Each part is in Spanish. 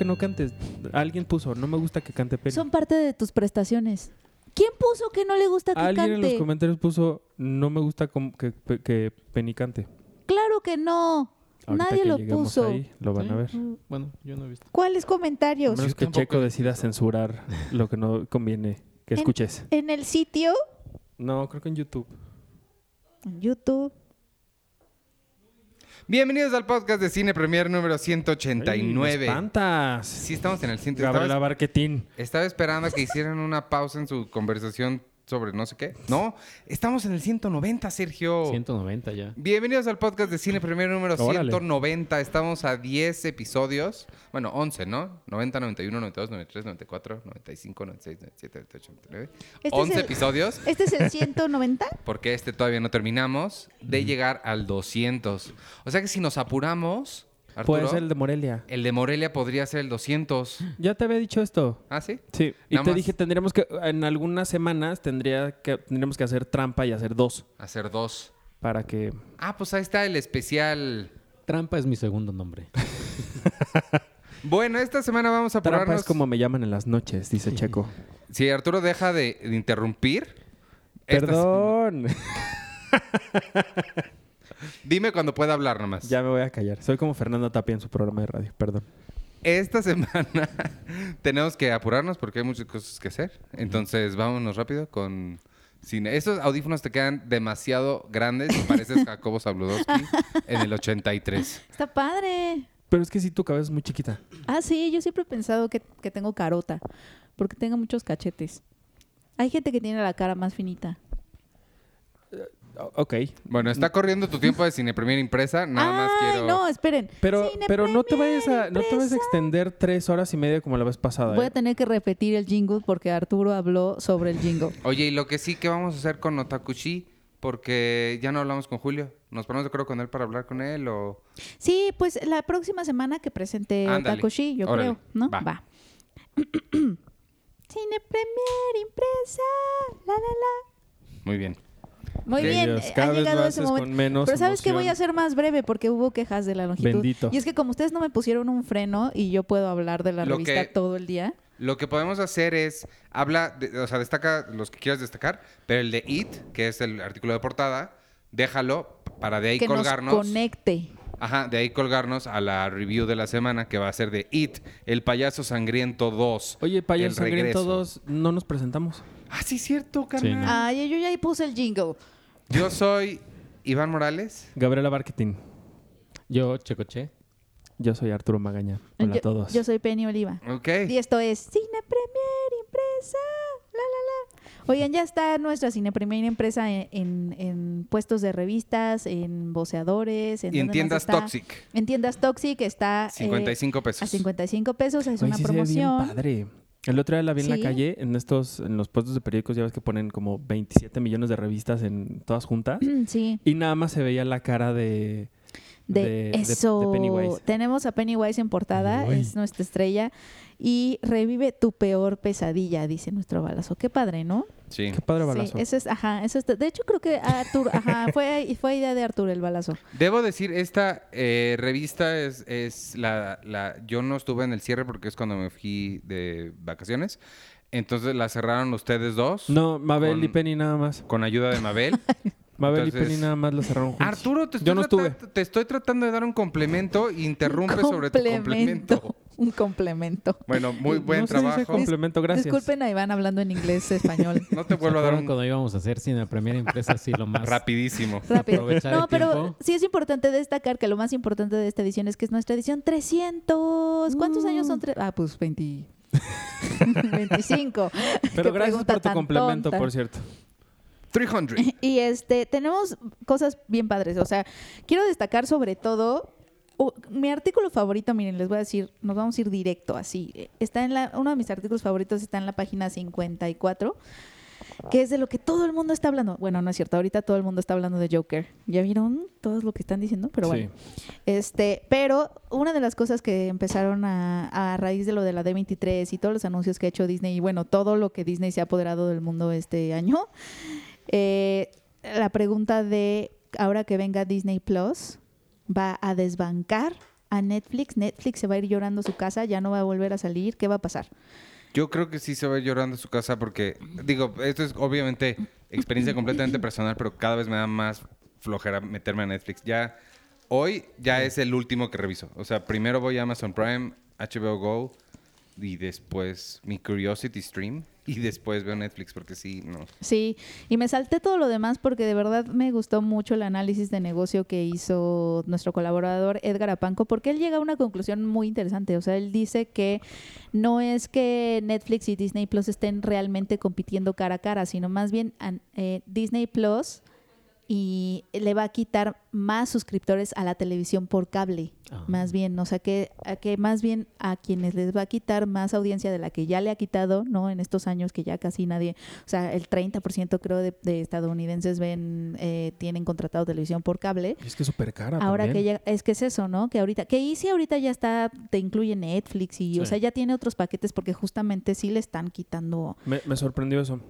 que no cantes. Alguien puso, no me gusta que cante Penny. Son parte de tus prestaciones. ¿Quién puso que no le gusta que Alguien en los cante? comentarios puso, no me gusta que, que Penny cante. Claro que no. Ahorita Nadie que lo puso. ahí, lo van Sí, a ver. mm, Bueno, yo no he visto. ¿Cuáles comentarios? menos que Checo he decida censurar lo que no conviene que En- escuches. En el sitio, No, creo que en YouTube. en YouTube. Bienvenidos al podcast de Cine Premier número Ay, 189. me espantas. Sí, estamos en el 100. Gabriela Barquetín. estaba esperando a que hicieran una pausa en su conversación sobre no sé qué. No, estamos en el 190, Sergio. 190 ya. Bienvenidos al podcast de Cine Premier número Órale. 190. Estamos a 10 episodios. Bueno, 11, ¿no? 90, 91, 92, 93, 94, 95, 96, 97, 98, 99. Este es 11 el- episodios. ¿Este es el 190? Porque este todavía no terminamos de llegar al 200. O sea que si nos apuramos, Arturo, Puede ser el de Morelia. el de Morelia podría ser el 200. Ya te había dicho esto. ¿Ah, sí? Sí. Y Nada te más. dije, tendríamos que, en algunas semanas tendría que, tendríamos que hacer trampa y hacer dos. Hacer dos. Para que... Ah, pues ahí está el especial. Trampa es mi segundo nombre. Bueno, esta semana vamos a Trampa apurarnos. es como me llaman en las noches, dice Checo. Si Arturo deja de, de interrumpir. esta Perdón. Dime cuando pueda hablar nomás. ya me voy a callar. Soy como Fernando Tapia en su programa de radio. Perdón. Esta semana tenemos que apurarnos porque hay muchas cosas que hacer. Entonces, vámonos rápido con cine. Esos audífonos te quedan demasiado grandes y pareces Jacobo Zabludowski en el 83. Está padre. Pero es que sí, tu cabeza es muy chiquita. Ah, sí, yo siempre he pensado que, que tengo carota, porque tengo muchos cachetes. Hay gente que tiene la cara más finita. Ok. Bueno, está corriendo tu tiempo de Cine Premier Impresa. Nada más Ay, quiero... no, esperen. Pero, Cine pero no te vayas a, no te vayas a extender tres horas y media como la vez pasada. Voy a ¿eh? tener que repetir el jingle porque Arturo habló sobre el jingle. Oye, y lo que sí que vamos a hacer con Otakushi, porque ya no hablamos con Julio. ¿Nos ponemos de acuerdo con él para hablar con él o...? Sí, pues la próxima semana que presente Ándale. Otakushi, yo Órale. creo, ¿no? Va. Va. Cine Premier Impresa. La, la, la. Muy bien. Muy bien, Dios, eh, cada ha llegado ese momento. con menos Pero sabes que voy a hacer más breve porque hubo quejas de la longitud. Bendito. Y es que como ustedes no me pusieron un freno y yo puedo hablar de la Lo revista que- todo el día. Lo que podemos hacer es, habla, de- o sea, destaca los que quieras destacar, pero el de It, que es el artículo de portada, déjalo para de ahí que colgarnos. nos conecte. Ajá, de ahí colgarnos a la review de la semana que va a ser de It, el payaso sangriento 2. Oye, Payaso Sangriento regreso. todos no nos presentamos. Ah, sí, cierto, carnal. no. Ay, yo ya ahí puse el jingle. Yo soy Iván Morales. Gabriela Barquetín. Yo, Checoche. Yo soy Arturo Magaña. Hola yo, a todos. yo soy Penny Oliva. Ok. Y esto es Cine Premier Impresa. La, la, la. Oigan, ya está nuestra Cine Premier Impresa en, en- en puestos de revistas, en voceadores. En Y en ¿dónde más tiendas? Toxic, En tiendas Toxic está eh, 55 pesos. a 55 pesos. Es Oye, una sí se ve bien promoción. padre. El otro día la vi en Sí. la calle, en estos, en los puestos de periódicos, ya ves que ponen como 27 millones de revistas en todas juntas. Sí, Y nada más se veía la cara de, de, de- de- de eso. Pennywise. Tenemos a Pennywise en portada, Uy. es nuestra estrella. Y revive tu peor pesadilla, dice nuestro balazo. Qué padre, ¿no? Sí. Qué padre balazo. Sí, eso es, ajá, eso está. De hecho, creo que Arturo, ajá, fue, fue idea de Arturo el balazo. Debo decir, esta eh, revista es, es la, la... Yo no estuve en el cierre porque es cuando me fui de vacaciones. Entonces la cerraron ustedes dos. No, Mabel y Penny nada más. Con ayuda de Mabel. Mabel Entonces- y Penny nada más la cerraron juntos. Arturo, te estoy, Yo no estuve. tratando, te estoy tratando de dar un complemento e interrumpe sobre tu complemento. Un complemento. Bueno, muy buen no trabajo. complemento, gracias. Disculpen a Iván hablando en inglés español. No te vuelvo a dar un cuando íbamos a hacer cine primera empresa así lo más rapidísimo. Rápido. Aprovechar No, pero tiempo. sí es importante destacar que lo más importante de esta edición es que es nuestra edición 300. ¿Cuántos años son? tre- Ah, pues 20. 25. Pero gracias por tu complemento, tonta. por cierto. 300. Y este, tenemos cosas bien padres. O sea, quiero destacar sobre todo. Mi artículo favorito, miren, les voy a decir, nos vamos a ir directo así. Está en la, uno de mis artículos favoritos está en la página 54, que es de lo que todo el mundo está hablando. Bueno, no es cierto, ahorita todo el mundo está hablando de Joker. ¿Ya vieron todo lo que están diciendo? Pero bueno. Este, pero una de las cosas que empezaron a, a raíz de lo de la D23 y todos los anuncios que ha hecho Disney y bueno, todo lo que Disney se ha apoderado del mundo este año, eh, la pregunta de ahora que venga Disney Plus va a desbancar a Netflix? ¿Netflix se va a ir llorando a su casa? ¿Ya no va a volver a salir? ¿Qué va a pasar? Yo creo que sí se va llorando a su casa porque, digo, esto es obviamente experiencia completamente personal, pero cada vez me da más flojera meterme a Netflix. Ya, hoy ya es el último que reviso. O sea, primero voy a Amazon Prime, HBO Go y después mi Curiosity Stream y después veo Netflix porque sí, no. Sí, y me salté todo lo demás porque de verdad me gustó mucho el análisis de negocio que hizo nuestro colaborador Edgar Apanco, porque él llega a una conclusión muy interesante. O sea, él dice que no es que Netflix y Disney Plus estén realmente compitiendo cara a cara, sino más bien eh, Disney Plus y le va a quitar más suscriptores a la televisión por cable, Ah. más bien, o sea que, a que más bien a quienes les va a quitar más audiencia de la que ya le ha quitado, ¿no? En estos años que ya casi nadie, o sea, el 30% creo de, de estadounidenses ven, eh, tienen contratado televisión por cable. Y es que es súper cara Ahora que llega, es que es eso, ¿no? Que ahorita, que Easy ahorita ya está, te incluye Netflix y, o sea, ya tiene otros paquetes porque justamente sí le están quitando Me, me sorprendió eso.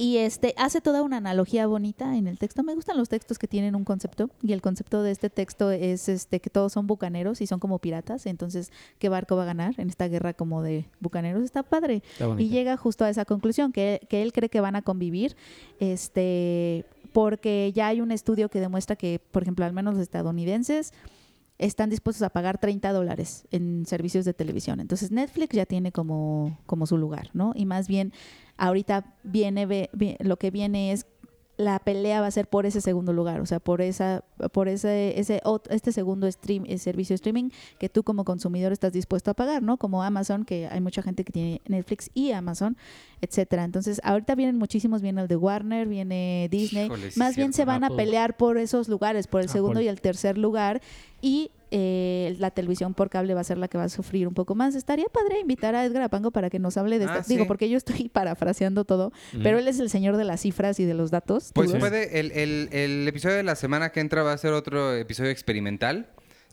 Y este hace toda una analogía bonita en el texto. Me gustan los textos que tienen un concepto y el concepto de este texto es este que todos son bucaneros y son como piratas. Entonces, ¿qué barco va a ganar en esta guerra como de bucaneros? Está padre. Está Y llega justo a esa conclusión que, que él cree que van a convivir, este, porque ya hay un estudio que demuestra que, por ejemplo, al menos los estadounidenses están dispuestos a pagar 30 dólares en servicios de televisión. Entonces Netflix ya tiene como, como su lugar, ¿no? Y más bien ahorita viene, ve- lo que viene es la pelea va a ser por ese segundo lugar, o sea, por esa, por ese, ese este segundo stream, eh, servicio de streaming que tú como consumidor estás dispuesto a pagar, ¿no? Como Amazon, que hay mucha gente que tiene Netflix y Amazon, etcétera. Entonces, ahorita vienen muchísimos, viene el de Warner, viene Disney, Híjole, más bien cierto. se van a pelear por esos lugares, por el segundo y el tercer lugar, y eh, la televisión por cable va a ser la que va a sufrir un poco más. Estaría padre invitar a Edgar Apango para que nos hable de Ah, esta. Digo, porque yo estoy parafraseando todo, pero él es el señor de las cifras y de los datos. Pues ¿Tú? puede, el, el- el episodio de la semana que entra va a ser otro episodio experimental.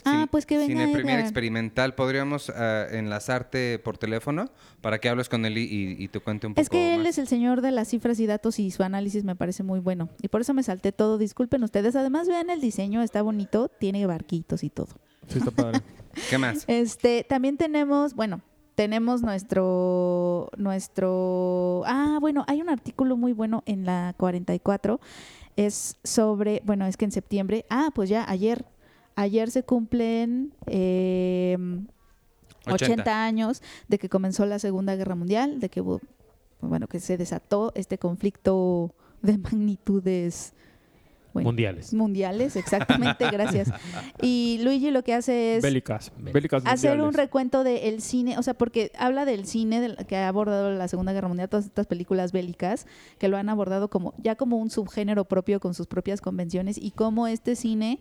Ah, pues que venga Cine Premier Edgar. experimental. Podríamos ah, enlazarte por teléfono para que hables con él y, y- y te cuente un poco Es que él más. es el señor de las cifras y datos y su análisis me parece muy bueno. Y por eso me salté todo. Disculpen ustedes. Además, vean el diseño, está bonito, tiene barquitos y todo. Sí, está padre. ¿Qué más? Este, también tenemos, bueno, tenemos nuestro, nuestro, ah, bueno, hay un artículo muy bueno en la 44, es sobre, bueno, es que en septiembre, ah, pues ya ayer, ayer se cumplen eh, 80. 80. años de que comenzó la Segunda Guerra Mundial, de que hubo, bueno, que se desató este conflicto de magnitudes bueno, Mundiales. mundiales, exactamente, gracias. Y Luigi lo que hace es Bélicas. Bélicas hacer un recuento del cine, o sea, porque habla del cine del- que ha abordado la Segunda Guerra Mundial, todas estas películas bélicas que lo han abordado como ya como un subgénero propio con sus propias convenciones y cómo este cine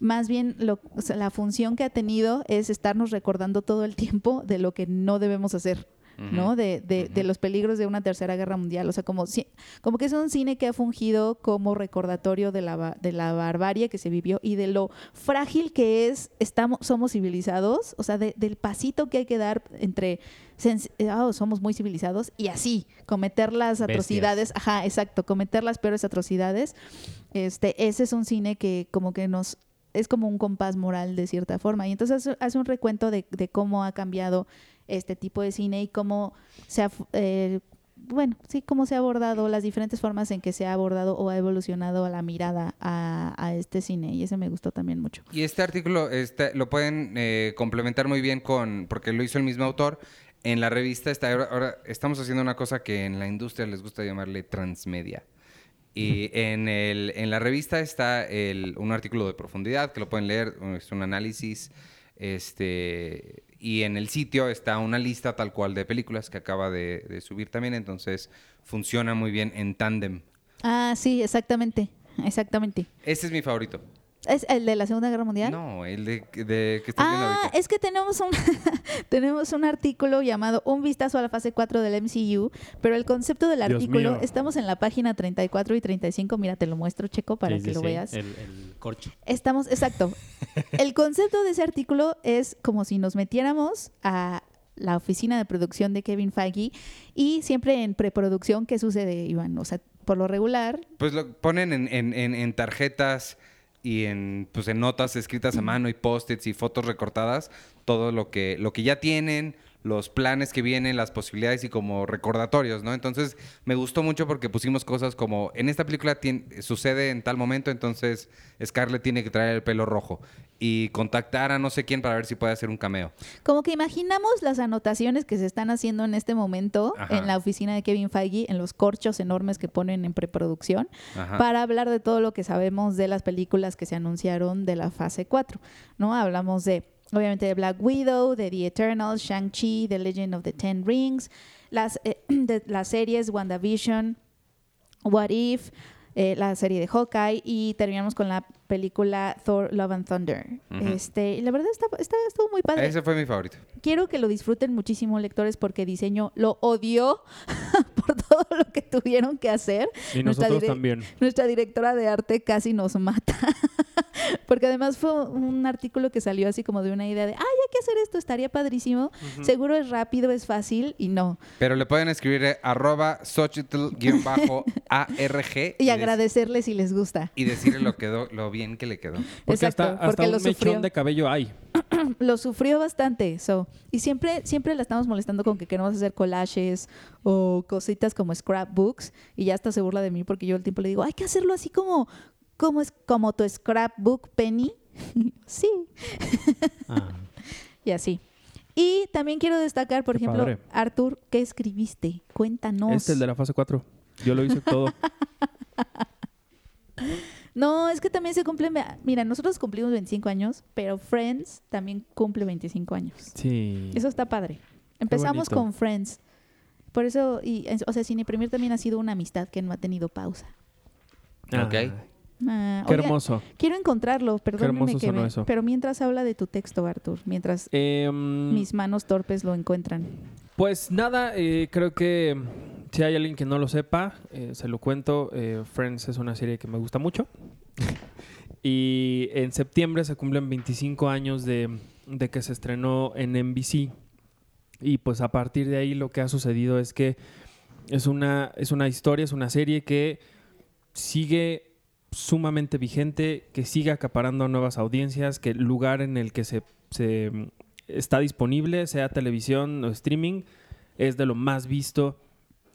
más bien lo, o sea, la función que ha tenido es estarnos recordando todo el tiempo de lo que no debemos hacer. ¿No? De, de, de los peligros de una tercera guerra mundial. O sea, como, como que es un cine que ha fungido como recordatorio de la, de la barbarie que se vivió y de lo frágil que es, estamos, somos civilizados, o sea, de- del pasito que hay que dar entre ah, somos muy civilizados y así, cometer las Bestias. atrocidades, ajá, exacto, cometer las peores atrocidades. Este, ese es un cine que como que nos es como un compás moral de cierta forma. Y entonces hace- hace un recuento de, de cómo ha cambiado este tipo de cine y cómo se ha, eh, bueno, sí, cómo se ha abordado, las diferentes formas en que se ha abordado o ha evolucionado la mirada a, a este cine. Y ese me gustó también mucho. Y este artículo este, lo pueden eh, complementar muy bien con, porque lo hizo el mismo autor. En la revista está, ahora, ahora estamos haciendo una cosa que en la industria les gusta llamarle transmedia. Y en, el, en la revista está el, un artículo de profundidad que lo pueden leer, es un análisis. Este, y en el sitio está una lista tal cual de películas que acaba de, de subir también, entonces funciona muy bien en tándem. Ah, sí, exactamente, exactamente. Ese es mi favorito. ¿Es el de la Segunda Guerra Mundial? No, el de, de que estás viendo Ah, ahorita. es que tenemos un, tenemos un artículo llamado Un vistazo a la fase 4 del MCU, pero el concepto del Dios artículo, mío. estamos en la página 34 y 35, mira, te lo muestro, Checo, para Sí, que sí, lo sí, veas. El, el corcho. Estamos, exacto. El concepto de ese artículo es como si nos metiéramos a la oficina de producción de Kevin Feige y siempre en preproducción, ¿qué sucede, Iván? O sea, por lo regular, Pues lo ponen en, en- en- en tarjetas y en, pues, en notas escritas a mano y post-its y fotos recortadas, todo lo que, lo que ya tienen, los planes que vienen, las posibilidades y como recordatorios, ¿no? Entonces me gustó mucho porque pusimos cosas como, en esta película tien- sucede en tal momento, entonces Scarlett tiene que traer el pelo rojo y contactar a no sé quién para ver si puede hacer un cameo. Como que imaginamos las anotaciones que se están haciendo en este momento Ajá. en la oficina de Kevin Feige, en los corchos enormes que ponen en preproducción, Ajá. para hablar de todo lo que sabemos de las películas que se anunciaron de la fase 4, ¿no? Hablamos de, obviamente, de Black Widow, de The Eternals, Shang-Chi, The Legend of the Ten Rings, las, eh, de las series WandaVision, What If, eh, la serie de Hawkeye y terminamos con la película Thor Love and Thunder. Este, y la verdad está, está- estuvo muy padre Ese fue mi favorito. quiero que lo disfruten muchísimo, lectores, porque diseño lo odió por todo lo que tuvieron que hacer. Y Nuestra nosotros también. Nuestra directora de arte casi nos mata. porque además fue un artículo que salió así como de una idea de, ay, hay que hacer esto, estaría padrísimo. Seguro es rápido, es fácil, y no. Pero le pueden escribir eh, arroba Xochitl-ARG Y des- agradecerle si les gusta. y decirle lo, quedó, lo bien que le quedó. Porque Exacto, hasta, hasta porque un lo mechón sufrió. de cabello hay. lo sufrió bastante. So. Y siempre, siempre la estamos molestando con que queremos hacer collages o cositas como scrapbooks. Y ya hasta se burla de mí porque yo el tiempo le digo, hay que hacerlo así como, como, es, como tu scrapbook Penny. sí, Ah, y así. Y también quiero destacar, por Qué ejemplo, padre. Arthur, ¿qué escribiste? Cuéntanos. Este es el de la fase 4. Yo lo hice todo. No, es que también se cumplen. Mira, nosotros cumplimos 25 años, pero Friends también cumple 25 años. Sí. Eso está padre. Empezamos con Friends. Por eso, y, o sea, Cine Premier también ha sido una amistad que no ha tenido pausa. Ok. Ah, qué oiga, hermoso. Quiero encontrarlo, hermoso que me- eso. Pero mientras habla de tu texto, Arthur, mientras Em, mis manos torpes lo encuentran. Pues nada, eh, creo que si hay alguien que no lo sepa, eh, se lo cuento. eh, Friends es una serie que me gusta mucho. y en septiembre se cumplen 25 años de, de que se estrenó en NBC. Y pues a partir de ahí lo que ha sucedido es que es una, es una historia, es una serie que sigue sumamente vigente, que sigue acaparando nuevas audiencias, que el lugar en el que se, se, mm, está disponible, sea televisión o streaming, es de lo más visto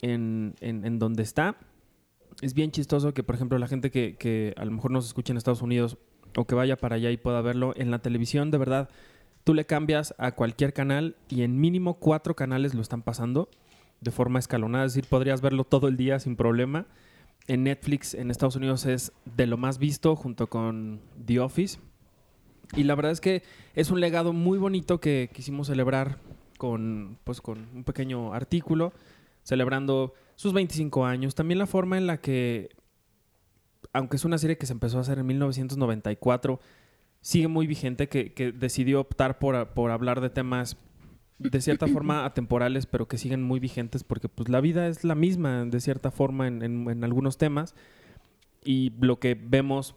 en, en- en donde está. Es bien chistoso que, por ejemplo, la gente que, que a lo mejor nos escucha en Estados Unidos o que vaya para allá y pueda verlo en la televisión, de verdad, tú le cambias a cualquier canal y en mínimo cuatro canales lo están pasando de forma escalonada, es decir, podrías verlo todo el día sin problema. En Netflix en Estados Unidos es de lo más visto junto con The Office. Y la verdad es que es un legado muy bonito que quisimos celebrar con, pues, con un pequeño artículo, celebrando sus 25 años. También la forma en la que, aunque es una serie que se empezó a hacer en 1994, sigue muy vigente, que, que decidió optar por, por hablar de temas de cierta forma atemporales, pero que siguen muy vigentes porque pues la vida es la misma de cierta forma en, en- en algunos temas. Y lo que vemos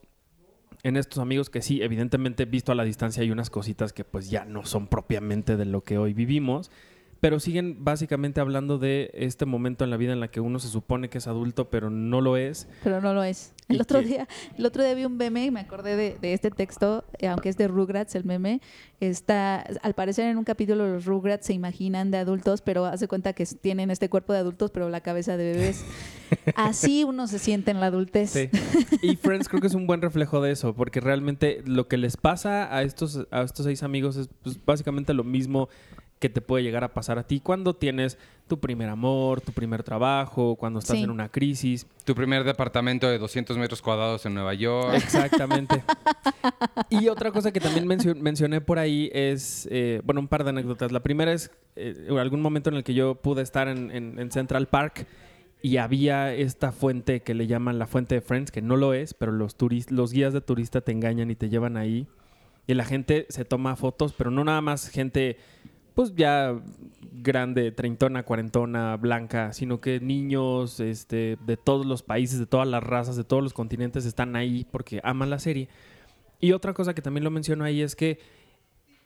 en estos amigos que sí, evidentemente visto a la distancia hay unas cositas que pues ya no son propiamente de lo que hoy vivimos, pero siguen básicamente hablando de este momento en la vida en la que uno se supone que es adulto pero no lo es. Pero no lo es. El otro, que- día, el otro día vi un meme y me acordé de, de este texto, eh, aunque es de Rugrats el meme. Está, al parecer en un capítulo los Rugrats se imaginan de adultos, pero hace cuenta que tienen este cuerpo de adultos, pero la cabeza de bebés. Así uno se siente en la adultez. Sí. Y Friends creo que es un buen reflejo de eso, porque realmente lo que les pasa a estos, a estos seis amigos es pues, básicamente lo mismo que te puede llegar a pasar a ti cuando tienes tu primer amor, tu primer trabajo, cuando estás Sí. en una crisis. Tu primer departamento de 200 metros cuadrados en Nueva York. Exactamente. y otra cosa que también mencio- mencioné por ahí es, eh, bueno, un par de anécdotas. La primera es eh, algún momento en el que yo pude estar en, en- en Central Park y había esta fuente que le llaman la fuente de Friends, que no lo es, pero los, turis- los guías de turista te engañan y te llevan ahí. Y la gente se toma fotos, pero no nada más gente, pues ya grande, treintona, cuarentona, blanca, sino que niños este, de todos los países, de todas las razas, de todos los continentes están ahí porque aman la serie. Y otra cosa que también lo menciono ahí es que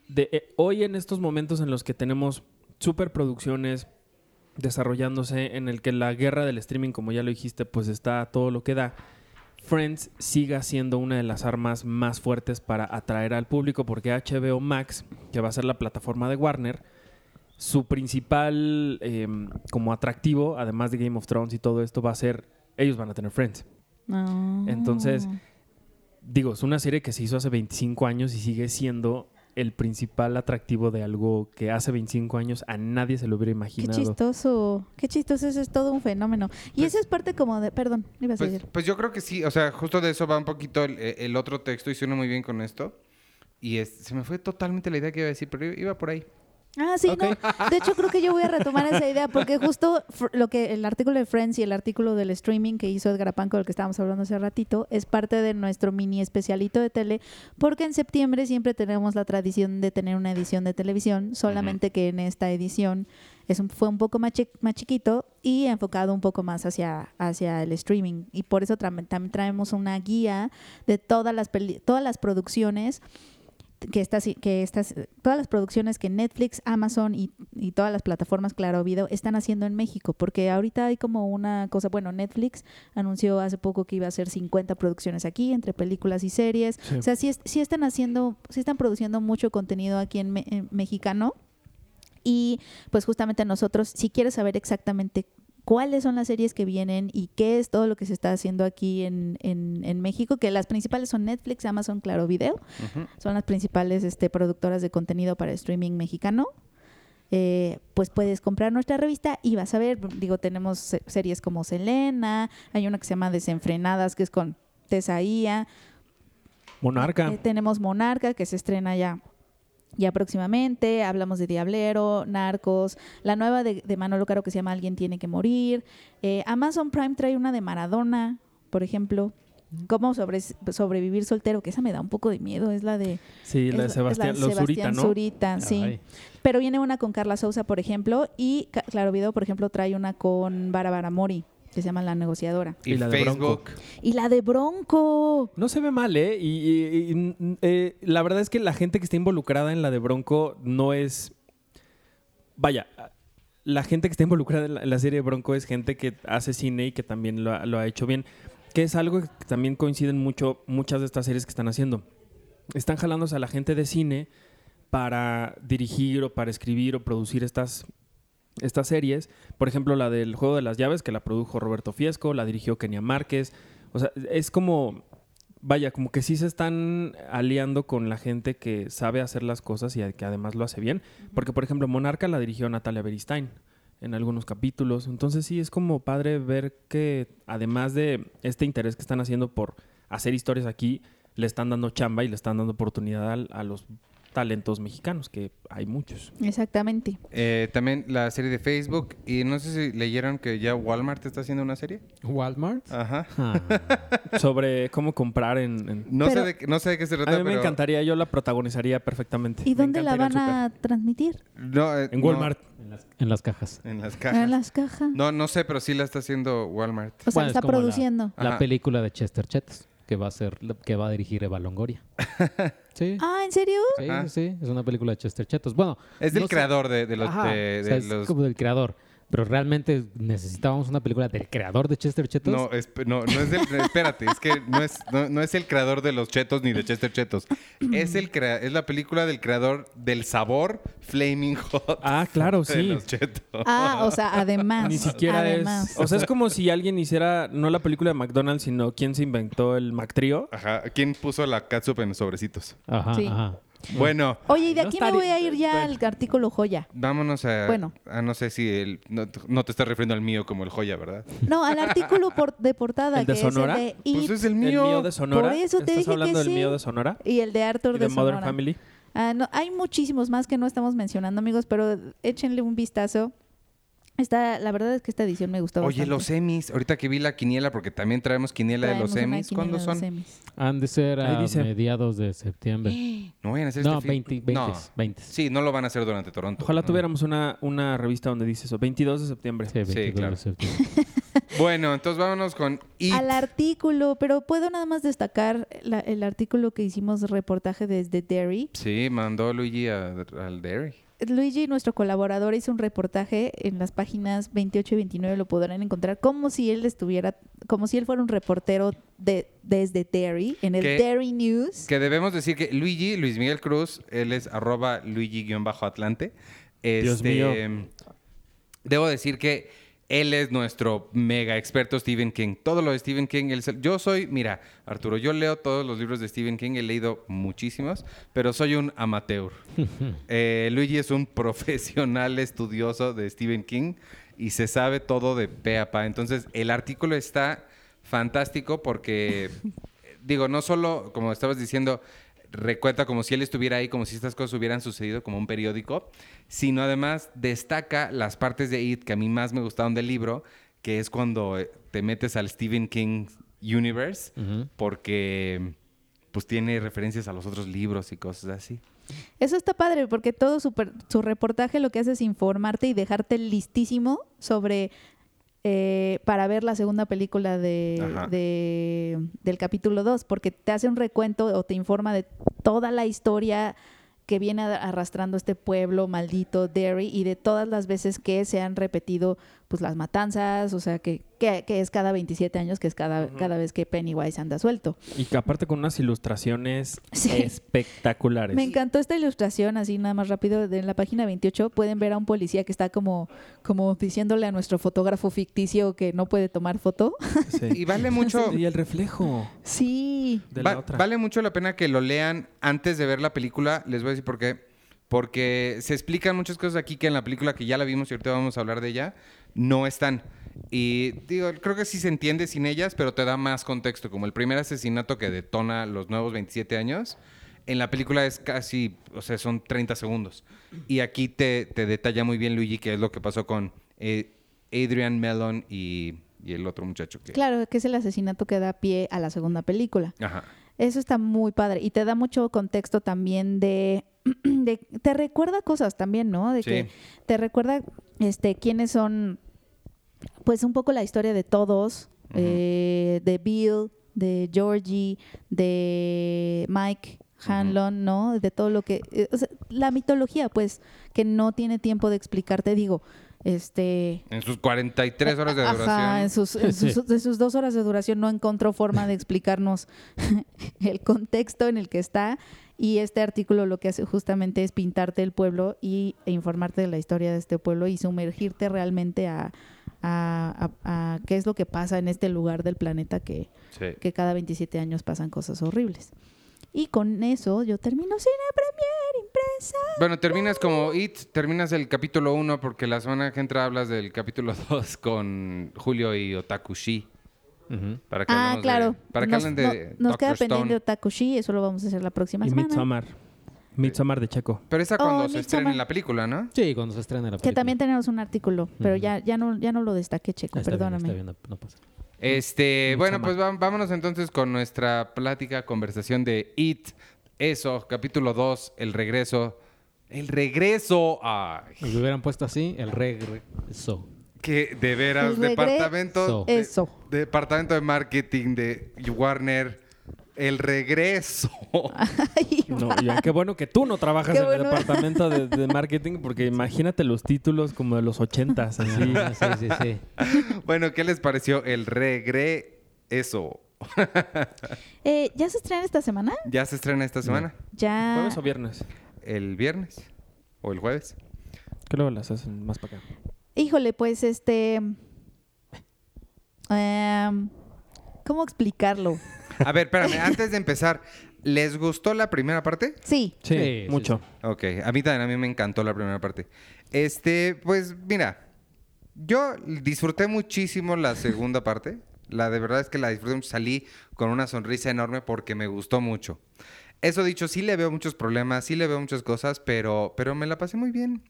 de, eh, hoy en estos momentos en los que tenemos superproducciones desarrollándose, en el que la guerra del streaming, como ya lo dijiste, pues está todo lo que da, Friends siga siendo una de las armas más fuertes para atraer al público, porque HBO Max, que va a ser la plataforma de Warner, su principal eh, como atractivo, además de Game of Thrones y todo esto, va a ser, ellos van a tener Friends. No. Entonces, digo, es una serie que se hizo hace 25 años y sigue siendo el principal atractivo de algo que hace 25 años a nadie se lo hubiera Qué imaginado. chistoso, qué chistoso, eso es todo un fenómeno. Y Pues- eso es parte como de, perdón, ibas a Pues, decir. pues yo creo que sí, o sea, justo de eso va un poquito el, el otro texto y suena muy bien con esto. Y es- se me fue totalmente la idea que iba a decir, pero iba por ahí. Ah, sí, no. De hecho, creo que yo voy a retomar esa idea porque justo lo que el artículo de Friends y el artículo del streaming que hizo Edgar Apanco, del que estábamos hablando hace ratito, es parte de nuestro mini especialito de tele, porque en septiembre siempre tenemos la tradición de tener una edición de televisión, solamente que en esta edición es un- fue un poco más, chi- más chiquito y enfocado un poco más hacia, hacia el streaming. Y por eso tra- también traemos una guía de todas las, peli- todas las producciones que estas, que estas, todas las producciones que Netflix, Amazon y, y todas las plataformas Claro Video están haciendo en México, porque ahorita hay como una cosa, bueno, Netflix anunció hace poco que iba a hacer 50 producciones aquí, entre películas y series. Sí. O sea, sí, es- sí están haciendo, sí están produciendo mucho contenido aquí en, me- en mexicano. Y pues justamente nosotros, si quieres saber exactamente cuáles son las series que vienen y qué es todo lo que se está haciendo aquí en, en, en México, que las principales son Netflix, Amazon, Claro Video, son las principales este, productoras de contenido para streaming mexicano. eh, pues puedes comprar nuestra revista y vas a ver, digo, tenemos se- series como Selena, hay una que se llama Desenfrenadas, que es con Tesaía, Monarca. eh, tenemos Monarca, que se estrena ya, ya próximamente, hablamos de Diablero, Narcos, la nueva de, de Manolo Caro que se llama Alguien tiene que morir, eh, Amazon Prime trae una de Maradona, por ejemplo, Cómo sobre, sobrevivir soltero, que esa me da un poco de miedo, es la de... sí, es la de Sebastián, Zurita, ¿no? Zurita, sí. Ay. Pero viene una con Carla Souza, por ejemplo, y Claro Video, por ejemplo, trae una con Bárbara Mori, que se llama La Negociadora. Y, Y la de Bronco. Y la de Bronco. No se ve mal, ¿eh? Y, y- y, eh, la verdad es que la gente que está involucrada en la de Bronco no es... Vaya, la gente que está involucrada en la, en la serie de Bronco es gente que hace cine y que también lo ha, lo ha hecho bien. Que es algo que también coinciden mucho muchas de estas series que están haciendo. Están jalándose a la gente de cine para dirigir o para escribir o producir estas, estas series. Por ejemplo, la del Juego de las Llaves, que la produjo Roberto Fiesco, la dirigió Kenia Márquez. O sea, es como, vaya, como que sí se están aliando con la gente que sabe hacer las cosas y que además lo hace bien. Porque, por ejemplo, Monarca la dirigió Natalia Beristain en algunos capítulos. Entonces sí, es como padre ver que además de este interés que están haciendo por hacer historias aquí, le están dando chamba y le están dando oportunidad al- a, los talentos mexicanos, que hay muchos. Exactamente. Eh, también la serie de Facebook. Y no sé si leyeron que ya Walmart está haciendo una serie. ¿Walmart? Ajá. Ah, Sobre cómo comprar en... en- No, Pero- sé, de, qué- no sé de qué se A trata, mí me pero- encantaría, yo la protagonizaría perfectamente. ¿Y dónde la van a transmitir? No, eh, En no, Walmart. en, las, en las cajas. en las En cajas. las cajas. No, no sé, pero sí la está haciendo Walmart. O sea, Bueno, es está produciendo. La película de Chester Chetos, que va a ser, que va a dirigir Eva Longoria. Sí. Ah, ¿en serio? Sí, Ajá. sí, es una película de Chester Chetos. Bueno, Es del no sé- creador de, de los... Ajá, de- o sea, de es los- como del creador. Pero realmente necesitábamos una película del creador de Chester Chetos. No, esp- no, no es del... espérate, es que no es, no, no es el creador de los chetos ni de Chester Chetos. Es, el crea- es la película del creador del sabor Flaming Hot. Ah, claro, de sí. los chetos. Ah, o sea, además. Ni siquiera además. es... O sea, es como si alguien hiciera, no la película de McDonald's, sino quién se inventó el McTrio. Ajá. ¿Quién puso la catsup en los sobrecitos? Ajá, Sí. ajá. Bueno, Oye, y de No aquí me voy a ir ya al artículo joya. vámonos a... Bueno. a no sé si el... No, no te estás refiriendo al mío como el joya, ¿verdad? No, al artículo por- de portada, ¿El de que Sonora? es el de Pues es el El mío. mío de Sonora. Por eso te ¿Estás dije que hablando del sí. mío de Sonora? y el de Arthur ¿Y de, de Modern Sonora. Family? Ah, no, hay muchísimos más que no estamos mencionando, amigos, pero échenle un vistazo. Está, la verdad es que esta edición me gustó Oye, bastante. los semis. Ahorita que vi la quiniela, porque también traemos quiniela de los Traemos semis. ¿Cuándo son? los semis. Han de ser a mediados de septiembre. No vayan a hacer No, este fin- 20, 20, No. 20. Sí, no lo van a hacer durante Toronto. Ojalá ¿no? tuviéramos una, una revista donde dice eso. 22 de septiembre. Sí, 22 claro. de septiembre. Bueno, entonces vámonos con It. Al artículo, pero puedo nada más destacar la- el artículo que hicimos reportaje desde Derry. Sí, mandó Luigi a- al Derry. Luigi, nuestro colaborador, hizo un reportaje en las páginas 28 y 29, lo podrán encontrar, como si él estuviera, como si él fuera un reportero de, desde Derry, en el Derry News. Que debemos decir que Luigi, Luis Miguel Cruz, él es arroba Luigi-Atlante. Dios Este, mío. Debo decir que él es nuestro mega experto Stephen King. Todo lo de Stephen King. él yo soy, mira, Arturo, yo leo todos los libros de Stephen King, he leído muchísimos, pero soy un amateur. Eh, Luigi es un profesional estudioso de Stephen King y se sabe todo de pe a pa. Entonces, el artículo está fantástico porque, digo, no solo, como estabas diciendo, recuenta como si él estuviera ahí, como si estas cosas hubieran sucedido como un periódico, sino además destaca las partes de It que a mí más me gustaron del libro, que es cuando eh, te metes al Stephen King Universe, porque pues tiene referencias a los otros libros y cosas así. Eso está padre porque todo su, su reportaje lo que hace es informarte y dejarte listísimo sobre eh, para ver la segunda película de, del capítulo 2, porque te hace un recuento o te informa de toda la historia que viene arrastrando este pueblo maldito Derry y de todas las veces que se han repetido pues las matanzas, o sea que, que, que es cada 27 años, que es cada, cada vez que Pennywise anda suelto. Y que aparte con unas ilustraciones Sí. espectaculares. Me encantó esta ilustración, así nada más rápido, de en la página 28 pueden ver a un policía que está como, como diciéndole a nuestro fotógrafo ficticio que no puede tomar foto. Sí. Y vale mucho... Y el reflejo Sí. de Va- la otra. Vale mucho la pena que lo lean antes de ver la película. Les voy a decir por qué. Porque se explican muchas cosas aquí que en la película que ya la vimos y ahorita vamos a hablar de ella, no están. Y digo, creo que sí se entiende sin ellas, pero te da más contexto. Como el primer asesinato que detona los nuevos 27 años, en la película es casi, o sea, son 30 segundos. Y aquí te, te detalla muy bien, Luigi, qué es lo que pasó con eh, Adrian Mellon y, y el otro muchacho que... Claro, que es el asesinato que da pie a la segunda película. Ajá. Eso está muy padre y te da mucho contexto también de, de- te recuerda cosas también, ¿no? De Sí. que te recuerda este quiénes son pues un poco la historia de todos, eh, de Bill, de Georgie, de Mike Hanlon, ¿no? De todo lo que eh, o sea, la mitología pues que no tiene tiempo de explicarte, digo, este En sus 43 horas de duración. Ajá, en sus, en sus- de sus dos horas de duración no encontró forma de explicarnos el contexto en el que está y este artículo lo que hace justamente es pintarte el pueblo y, e informarte de la historia de este pueblo y sumergirte realmente a, a- a- a qué es lo que pasa en este lugar del planeta que, Sí. que cada 27 años pasan cosas horribles. Y con eso yo termino Cine Premier Impresa. Bueno, terminas como It, terminas el capítulo 1 porque la semana que entra hablas del capítulo 2 con Julio y Otakushi. Ujú. Para que Ah, claro. de, para que nos, hablen de no- nos Dr. queda Stone. pendiente Otakushi, eso lo vamos a hacer la próxima Y semana. Midsommar. Midsommar de Checo. Pero esa Oh, cuando se estrena Midsommar. en la película, ¿no? Sí, cuando se estrena la película. Que también tenemos un artículo, pero Ujú. ya, ya, no, ya no lo destaqué, Checo, Está bien, perdóname. está bien, no, no pasa. Este, bueno, pues vámonos entonces con nuestra plática, conversación de It. Eso, capítulo 2, el regreso. El regreso. Ay, Lo hubieran puesto así, el regreso. que de veras, El departamento, de- Eso. departamento de marketing de Warner. El regreso. Ay, No, qué bueno que tú no trabajas Qué en bueno. el departamento de, de marketing, porque imagínate los títulos como de los ochentas, así. Sí, sí, sí. bueno, ¿qué les pareció el regreso? eh, ¿Ya se estrena esta semana? ¿Ya se estrena esta semana? Ya. ¿Jueves o viernes? ¿El viernes? ¿O el jueves? Que luego las hacen más para acá. Híjole, pues este. em, ¿Cómo explicarlo? A ver, espérame, antes de empezar, ¿les gustó la primera parte? Sí. Sí, Sí, sí, mucho. Ok, a mí también, a mí me encantó la primera parte. Este, pues mira, yo disfruté muchísimo la segunda parte. La de verdad es que la disfruté mucho. Salí con una sonrisa enorme porque me gustó mucho. Eso dicho, sí le veo muchos problemas, sí le veo muchas cosas, pero, pero me la pasé muy bien.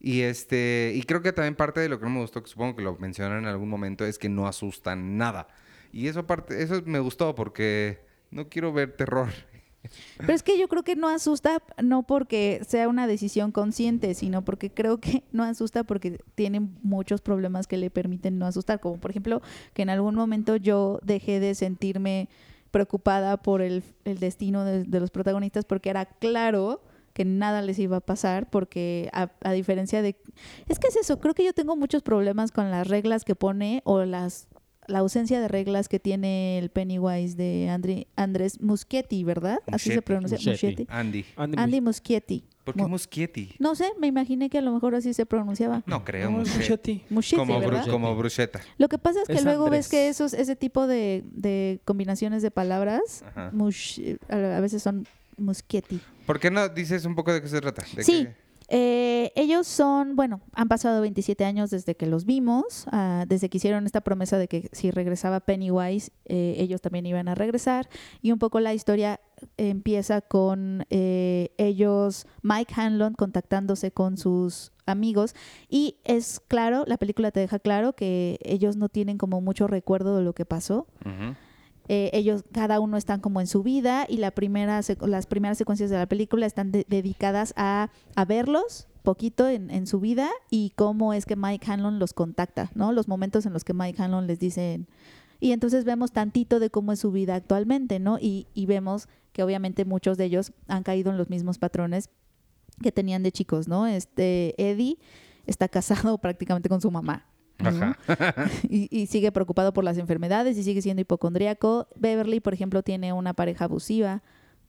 Y este, y creo que también parte de lo que no me gustó, que supongo que lo mencionaron en algún momento, es que no asustan nada. Y eso parte, eso me gustó porque no quiero ver terror. Pero es que yo creo que no asusta, no porque sea una decisión consciente, sino porque creo que no asusta porque tiene muchos problemas que le permiten no asustar. Como por ejemplo, que en algún momento yo dejé de sentirme preocupada por el, el destino de, de los protagonistas porque era claro que nada les iba a pasar porque a, a diferencia de... Es que es eso, creo que yo tengo muchos problemas con las reglas que pone o las la ausencia de reglas que tiene el Pennywise de Andre- Andrés Muschietti, ¿verdad? Así se pronuncia. Muschietti. Muschietti. Andy. Andy Andy Muschietti. ¿Por qué Mu- Muschietti? No sé, me imaginé que a lo mejor así se pronunciaba. No creo, No, Muschietti. Muschietti. Como, bru- ¿verdad? como bruschetta. Lo que pasa es que Es luego Andrés. ves que esos, ese tipo de, de combinaciones de palabras mush- a a veces son Muschietti. ¿Por qué no dices un poco de qué se trata? ¿De Sí. qué? Eh, ellos son, bueno, han pasado 27 años desde que los vimos, ah, desde que hicieron esta promesa de que si regresaba Pennywise, eh, ellos también iban a regresar. Y un poco la historia empieza con eh, ellos, Mike Hanlon, contactándose con sus amigos. Y es claro, la película te deja claro que ellos no tienen como mucho recuerdo de lo que pasó. Ujú. Eh, ellos, cada uno están como en su vida y la primera las primeras secuencias de la película están de- dedicadas a, a verlos poquito en, en su vida y cómo es que Mike Hanlon los contacta, ¿no? Los momentos en los que Mike Hanlon les dicen... Y entonces vemos tantito de cómo es su vida actualmente, ¿no? Y, y vemos que obviamente muchos de ellos han caído en los mismos patrones que tenían de chicos, ¿no? Este Eddie está casado prácticamente con su mamá. ¿No? Ajá. y, y sigue preocupado por las enfermedades y sigue siendo hipocondríaco. Beverly, por ejemplo, tiene una pareja abusiva,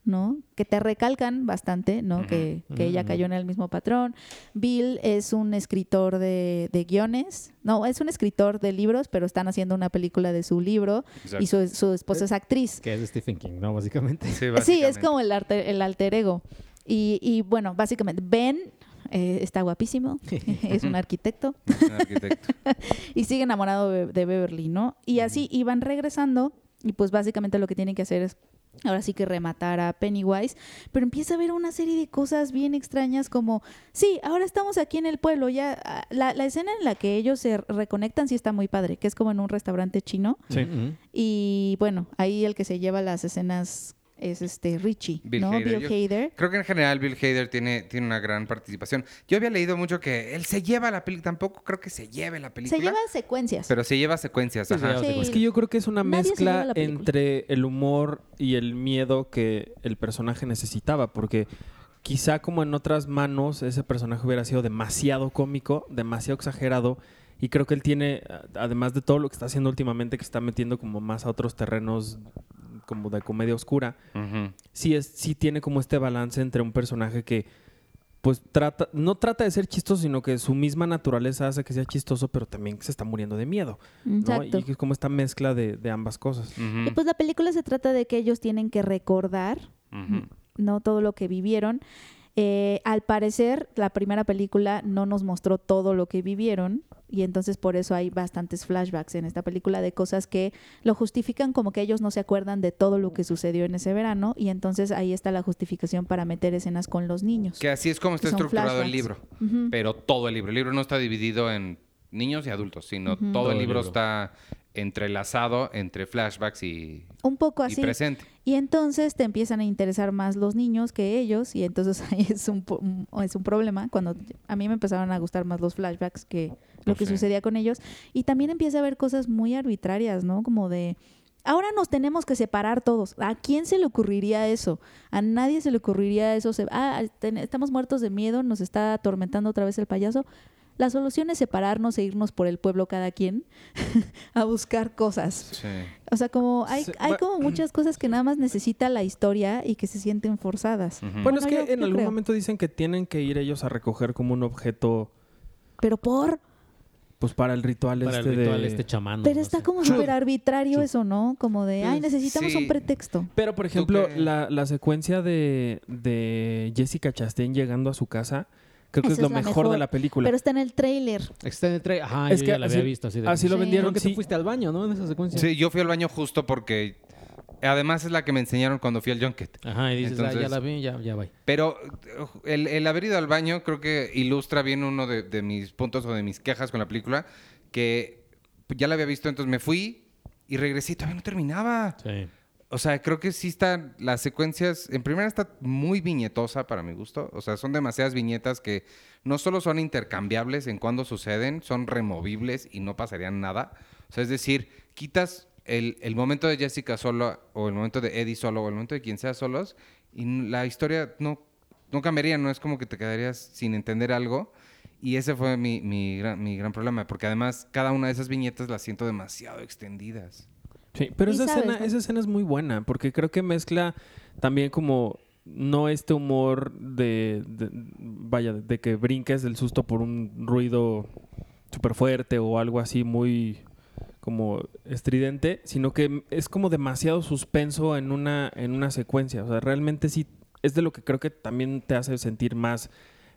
¿no? Que te recalcan bastante, ¿no? Que, que ella cayó en el mismo patrón. Bill es un escritor de, de guiones. No, es un escritor de libros, pero están haciendo una película de su libro y su, su esposa es actriz. Que es Stephen King, ¿no? Básicamente. Sí, Sí, es como el, arte, el alter ego. Y, y bueno, básicamente, Ben eh, está guapísimo, es un arquitecto Es un arquitecto. y sigue enamorado de, de Beverly, ¿no? Y así iban regresando y pues básicamente lo que tienen que hacer es ahora sí que rematar a Pennywise, pero empieza a haber una serie de cosas bien extrañas como, sí, ahora estamos aquí en el pueblo, ya ah, la, la escena en la que ellos se reconectan sí está muy padre, que es como en un restaurante chino Sí. Y bueno, ahí el que se lleva las escenas es este Richie, Bill ¿no? Hader. Bill Yo- Hader. Creo que en general Bill Hader tiene, tiene una gran participación. Yo había leído mucho que él se lleva la película, tampoco creo que se lleve la película. Se lleva secuencias. Pero se lleva secuencias, ajá. lleva Sí. secuencias. Es que yo creo que es una Nadie mezcla entre el humor y el miedo que el personaje necesitaba, porque quizá como en otras manos ese personaje hubiera sido demasiado cómico, demasiado exagerado, y creo que él tiene, además de todo lo que está haciendo últimamente, que está metiendo como más a otros terrenos como de comedia oscura, sí, es, sí tiene como este balance entre un personaje que pues trata, no trata de ser chistoso, sino que su misma naturaleza hace que sea chistoso, pero también se está muriendo de miedo. ¿no? Y que es como esta mezcla de, de ambas cosas. Y pues la película se trata de que ellos tienen que recordar no todo lo que vivieron. Eh, al parecer, la primera película no nos mostró todo lo que vivieron y entonces por eso hay bastantes flashbacks en esta película de cosas que lo justifican como que ellos no se acuerdan de todo lo que sucedió en ese verano y entonces ahí está la justificación para meter escenas con los niños. Que así es como está estructurado el libro. Pero todo el libro. El libro no está dividido en niños y adultos, sino todo, Todo el el libro libro. está entrelazado entre flashbacks y, Un poco y así. presente. Y entonces te empiezan a interesar más los niños que ellos y entonces ahí es un, po- un- es un problema cuando a mí me empezaron a gustar más los flashbacks que lo que Sí. sucedía con ellos y también empieza a haber cosas muy arbitrarias, ¿no? Como de ahora nos tenemos que separar todos. ¿A quién se le ocurriría eso? A nadie se le ocurriría eso. Se- ah, estamos muertos de miedo, nos está atormentando otra vez el payaso. La solución es separarnos e irnos por el pueblo cada quien a buscar cosas. Sí. O sea, como hay, hay como muchas cosas que nada más necesita la historia y que se sienten forzadas. Bueno, es que yo- en yo algún creo. momento dicen que tienen que ir ellos a recoger como un objeto, Pero por... pues para el ritual Para el este ritual de... este chamán. Pero no está sé. como súper arbitrario eso, ¿no? Como de, ay, Pues, necesitamos sí. un pretexto. Pero, por ejemplo, la, la secuencia de, de Jessica Chastain llegando a su casa, creo que Esa es lo es mejor, mejor, de la película. Pero está en el tráiler. Está en el tra- Ajá, Es yo que ya la así- había visto así de... Así lo vendieron, Creo que sí. te fuiste al baño, ¿no? En esa secuencia. Sí, yo fui al baño justo porque además es la que me enseñaron cuando fui al Junket. Ajá, y dices, ah, ya la vi, ya, ya va. Pero el, el haber ido al baño creo que ilustra bien uno de, de mis puntos o de mis quejas con la película, que ya la había visto, entonces me fui y regresé y todavía no terminaba. Sí. O sea, creo que sí están las secuencias. En primera está muy viñetosa para mi gusto. O sea, son demasiadas viñetas que no solo son intercambiables en cuando suceden, son removibles y no pasarían nada. O sea, es decir, quitas el, el momento de Jessica solo, o el momento de Eddie solo, o el momento de quien sea solos, y la historia no, no cambiaría, no es como que te quedarías sin entender algo. Y ese fue mi, mi gran, mi gran problema, porque además cada una de esas viñetas las siento demasiado extendidas. Sí, pero esa, sabes, escena, ¿no? esa escena es muy buena porque creo que mezcla también como no este humor de, de- vaya, de que brinques del susto por un ruido súper fuerte o algo así muy como estridente, sino que es como demasiado suspenso en una, en una secuencia. O sea, realmente sí es de lo que creo que también te hace sentir más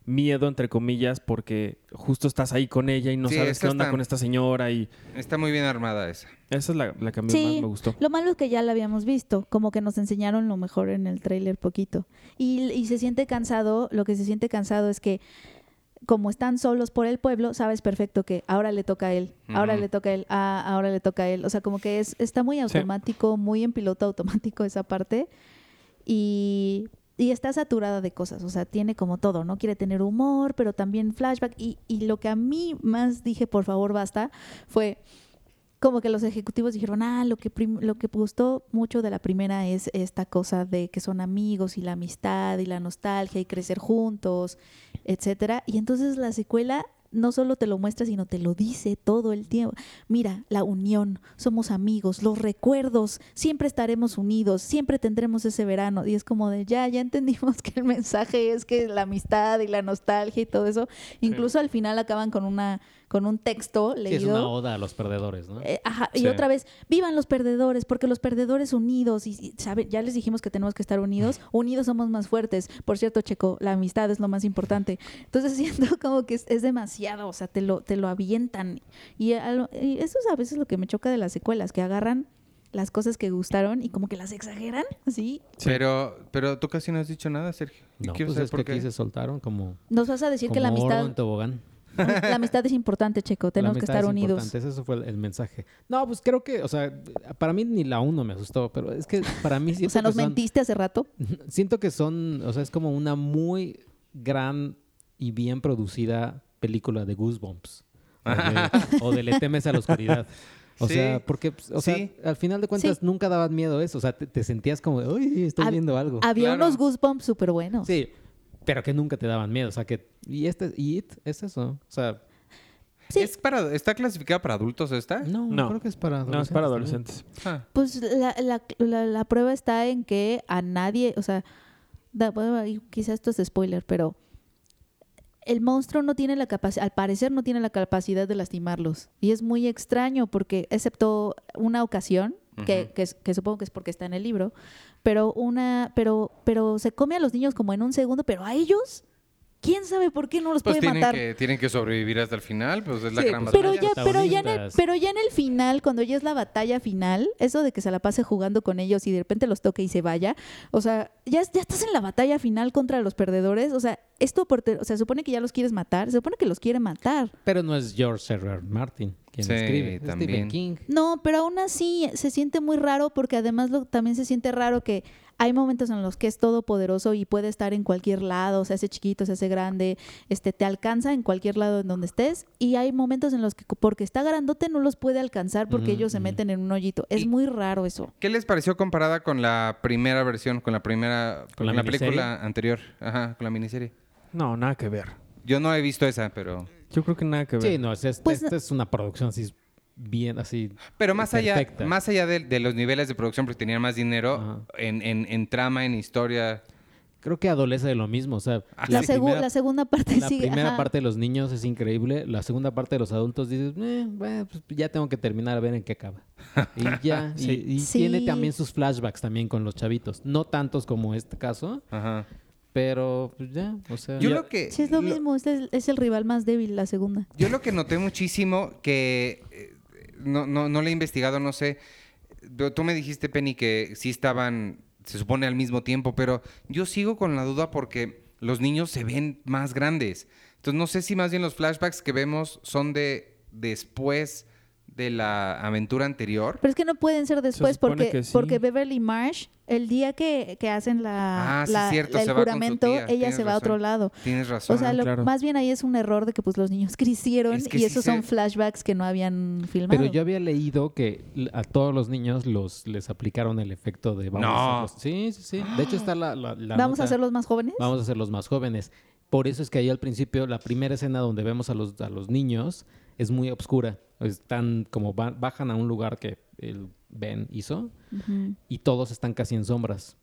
miedo, entre comillas, porque justo estás ahí con ella y no Sí, sabes qué onda está- con esta señora y Está muy bien armada esa. Esa es la, la que a mí Sí. más me gustó. Lo malo es que ya la habíamos visto, como que nos enseñaron lo mejor en el tráiler poquito. Y, y se siente cansado, lo que se siente cansado es que como están solos por el pueblo, sabes perfecto que ahora le toca a él, ahora le toca a él, ah, ahora le toca a él. O sea, como que es, está muy automático, muy en piloto automático esa parte. Y, y está saturada de cosas, o sea, tiene como todo, ¿no? Quiere tener humor, pero también flashback. Y, y lo que a mí más dije, por favor, basta, fue como que los ejecutivos dijeron, ah, lo que, lo que gustó mucho de la primera es esta cosa de que son amigos y la amistad y la nostalgia y crecer juntos, etcétera. Y entonces la secuela no solo te lo muestra, sino te lo dice todo el tiempo. Mira, la unión, somos amigos, los recuerdos, siempre estaremos unidos, siempre tendremos ese verano. Y es como de, ya, ya entendimos que el mensaje es que la amistad y la nostalgia y todo eso. Incluso al final acaban con una con un texto Sí, leído. es una oda a los perdedores, ¿no? Eh, ajá, y Sí. otra vez, vivan los perdedores, porque los perdedores unidos, y, y, ¿sabe? ya les dijimos que tenemos que estar unidos, unidos somos más fuertes. Por cierto, Checo, la amistad es lo más importante. Entonces siento como que es, es demasiado, o sea, te lo, te lo avientan. Y, y eso es a veces lo que me choca de las secuelas, que agarran las cosas que gustaron y como que las exageran, así. Pero, pero tú casi no has dicho nada, Sergio. Y no, pues saber es por que aquí qué. se soltaron como, Nos vas a decir que la amistad, en tobogán. La amistad es importante, Checo, tenemos que estar es unidos. importante, Ese fue el, el mensaje. No, pues creo que, o sea, para mí ni la uno me asustó, pero es que para mí O siento sea, que nos son- mentiste hace rato. Siento que son, o sea, es como una muy gran y bien producida película de Goosebumps. O de, o de Le temes a la oscuridad. O Sí, sea, porque, pues, o sea, sí. al final de cuentas Sí. nunca daban miedo eso. O sea, te, te sentías como, uy, estoy Hab- viendo algo. Había Claro. unos goosebumps súper buenos. Sí, pero que nunca te daban miedo. O sea, que, y este, y It es eso. O sea, Sí. ¿Es para, ¿Está clasificada para adultos esta? no, No. creo que es para No, es para adolescentes adolescentes. Ah. Pues la, la, la, la prueba está en que a nadie, o sea, da- bueno, quizás esto es spoiler, pero el monstruo no tiene la capacidad, al parecer no tiene la capacidad de lastimarlos. Y es muy extraño porque, excepto una ocasión, que, que, que supongo que es porque está en el libro, pero una, pero, pero se come a los niños como en un segundo, pero a ellos, ¿quién sabe por qué no los Pues puede tienen matar? que, tienen que sobrevivir hasta el final, pues es la gran pues, Pero batalla. ya, pero ya, en el, protagonistas. pero ya en el final, cuando ya es la batalla final, eso de que se la pase jugando con ellos y de repente los toque y se vaya, o sea, ya, ya estás en la batalla final contra los perdedores, o sea, esto, por te- o sea, supone que ya los quieres matar, se supone que los quiere matar. Pero no es George R. R. Martin quien Sí, escribe. Es también. Stephen King. No, pero aún así se siente muy raro porque además lo, también se siente raro que hay momentos en los que es todopoderoso y puede estar en cualquier lado, se hace chiquito, se hace grande, este te alcanza en cualquier lado en donde estés y hay momentos en los que porque está grandote no los puede alcanzar porque Ujú, ellos se ujú. meten en un hoyito. Es muy raro eso. ¿Qué les pareció comparada con la primera versión, con la primera, ¿Con con la la, película anterior? Ajá, con la miniserie. No, nada que ver. Yo no he visto esa, pero... Yo creo que nada que ver. Sí, no, es, es- Pues, esta es una producción así bien así. Pero más allá, más allá de, de los niveles de producción, porque tenían más dinero en, en- en trama, en historia. Creo que adolece de lo mismo. O sea, Ah, La, sí, segu- primera, la segunda parte la sigue. primera ajá. parte de los niños es increíble. La segunda parte de los adultos dices, eh, bueno, pues ya tengo que terminar a ver en qué acaba. Y ya. y- Sí. Y, Sí. tiene también sus flashbacks también con los chavitos. No tantos como este caso, Ajá. pero pues ya. O sea, Yo lo que... Sí, es lo, lo- mismo, es el, es el rival más débil, la segunda. Yo lo que noté muchísimo, que eh, no, no, no le he investigado, no sé. Tú me dijiste, Penny, que sí estaban, se supone al mismo tiempo, pero yo sigo con la duda porque los niños se ven más grandes. Entonces no sé si más bien los flashbacks que vemos son de después de la aventura anterior. Pero es que no pueden ser después porque, sí. porque Beverly Marsh, el día que, que hacen la, Ah, sí, la- el se va con su juramento, ella tienes se va a otro lado. Tienes razón. O sea, lo- claro. más bien ahí es un error de que pues los niños crecieron Es que y sí esos se- son flashbacks que no habían filmado. Pero yo había leído que a todos los niños los les aplicaron el efecto de vamos No. a hacerlos. Sí, sí, sí. De hecho está la, la- la ¿Vamos a hacerlos más jóvenes? Vamos a hacerlos más jóvenes. Por eso es que ahí al principio la primera escena donde vemos a los a los niños es muy oscura. Están como ba- bajan a un lugar que el Ben hizo y todos están casi en sombras.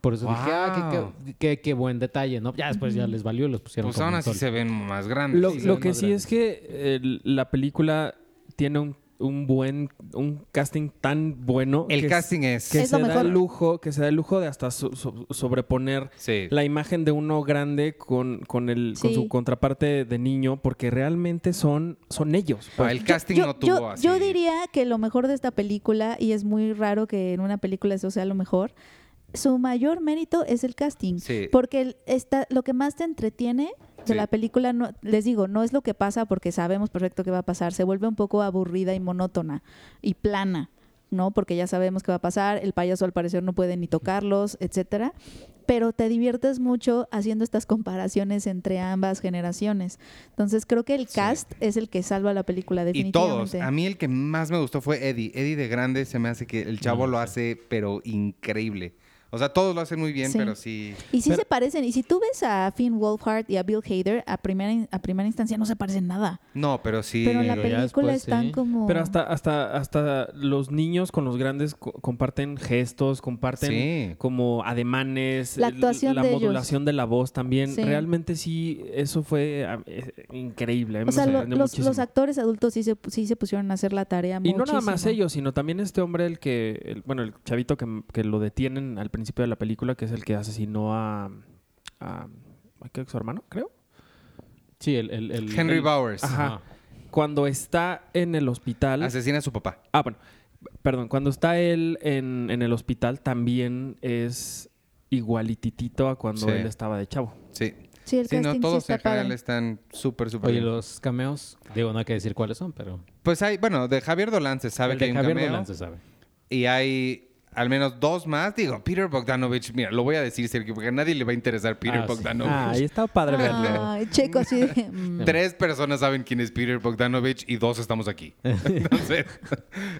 Por eso dije, ah, qué, Wow. qué- qué- qué buen detalle, ¿no? Ya después ya les valió y los pusieron Pues como aún así se ven más grandes. Lo, Sí, lo que sí es que la película tiene un, un buen un casting tan bueno El que, casting es... que Es se lo da mejor. el lujo que se da el lujo de hasta so- so- sobreponer Sí. la imagen de uno grande con, con el con su contraparte de niño porque realmente son son ellos Ah, el casting yo, no yo- tuvo así. yo diría que lo mejor de esta película, y es muy raro que en una película eso sea lo mejor, su mayor mérito es el casting. Sí. Porque esta, lo que más te entretiene de Sí. la película, no, les digo, no es lo que pasa porque sabemos perfecto qué va a pasar. Se vuelve un poco aburrida y monótona y plana, ¿no? Porque ya sabemos qué va a pasar. El payaso al parecer no puede ni tocarlos, etcétera. Pero te diviertes mucho haciendo estas comparaciones entre ambas generaciones. Entonces creo que el Sí. cast es el que salva la película Y definitivamente. todos. A mí el que más me gustó fue Eddie. Eddie de grande se me hace que el chavo lo sí. hace, pero increíble. O sea, todos lo hacen muy bien, Sí. pero sí. Y sí Pero- se parecen. Y si tú ves a Finn Wolfhard y a Bill Hader, a primera, a primera instancia no se parecen nada. No, pero sí. Pero en la película después, están sí. como... pero hasta hasta hasta los niños con los grandes co- comparten gestos comparten Sí. como ademanes La actuación la de ellos. modulación de la voz también Sí. realmente sí eso fue ah, eh, increíble a mí O me sea, lo- los, los actores adultos sí se, sí se pusieron a hacer la tarea Y no nada más ellos, sino también este hombre, el que, el- bueno, el chavito que, que lo detienen al principio de la película, que es el que asesinó a, a, a ¿qué, su hermano, creo. Sí, el... el- el- Henry el- Bowers. Ajá. Cuando está en el hospital. Asesina a su papá. Ah, bueno, perdón, cuando está él en, en el hospital también es igualititito a cuando Sí. él estaba de chavo. Sí. Sí, el Sí, no, todos está en general padre. están súper, súper Oye, bien. los cameos, digo, no hay que decir cuáles son, pero... Pues hay, bueno, de Javier Dolan se sabe el que de hay un Javier cameo. Dolan se sabe. Y hay al menos dos más. Digo, Peter Bogdanovich, mira, lo voy a decir, Sergio, porque a nadie le va a interesar Peter Ah, sí. Bogdanovich. Ah, ahí está padre verlo. Ay, Checo mm. Tres personas saben quién es Peter Bogdanovich y dos estamos aquí. Entonces,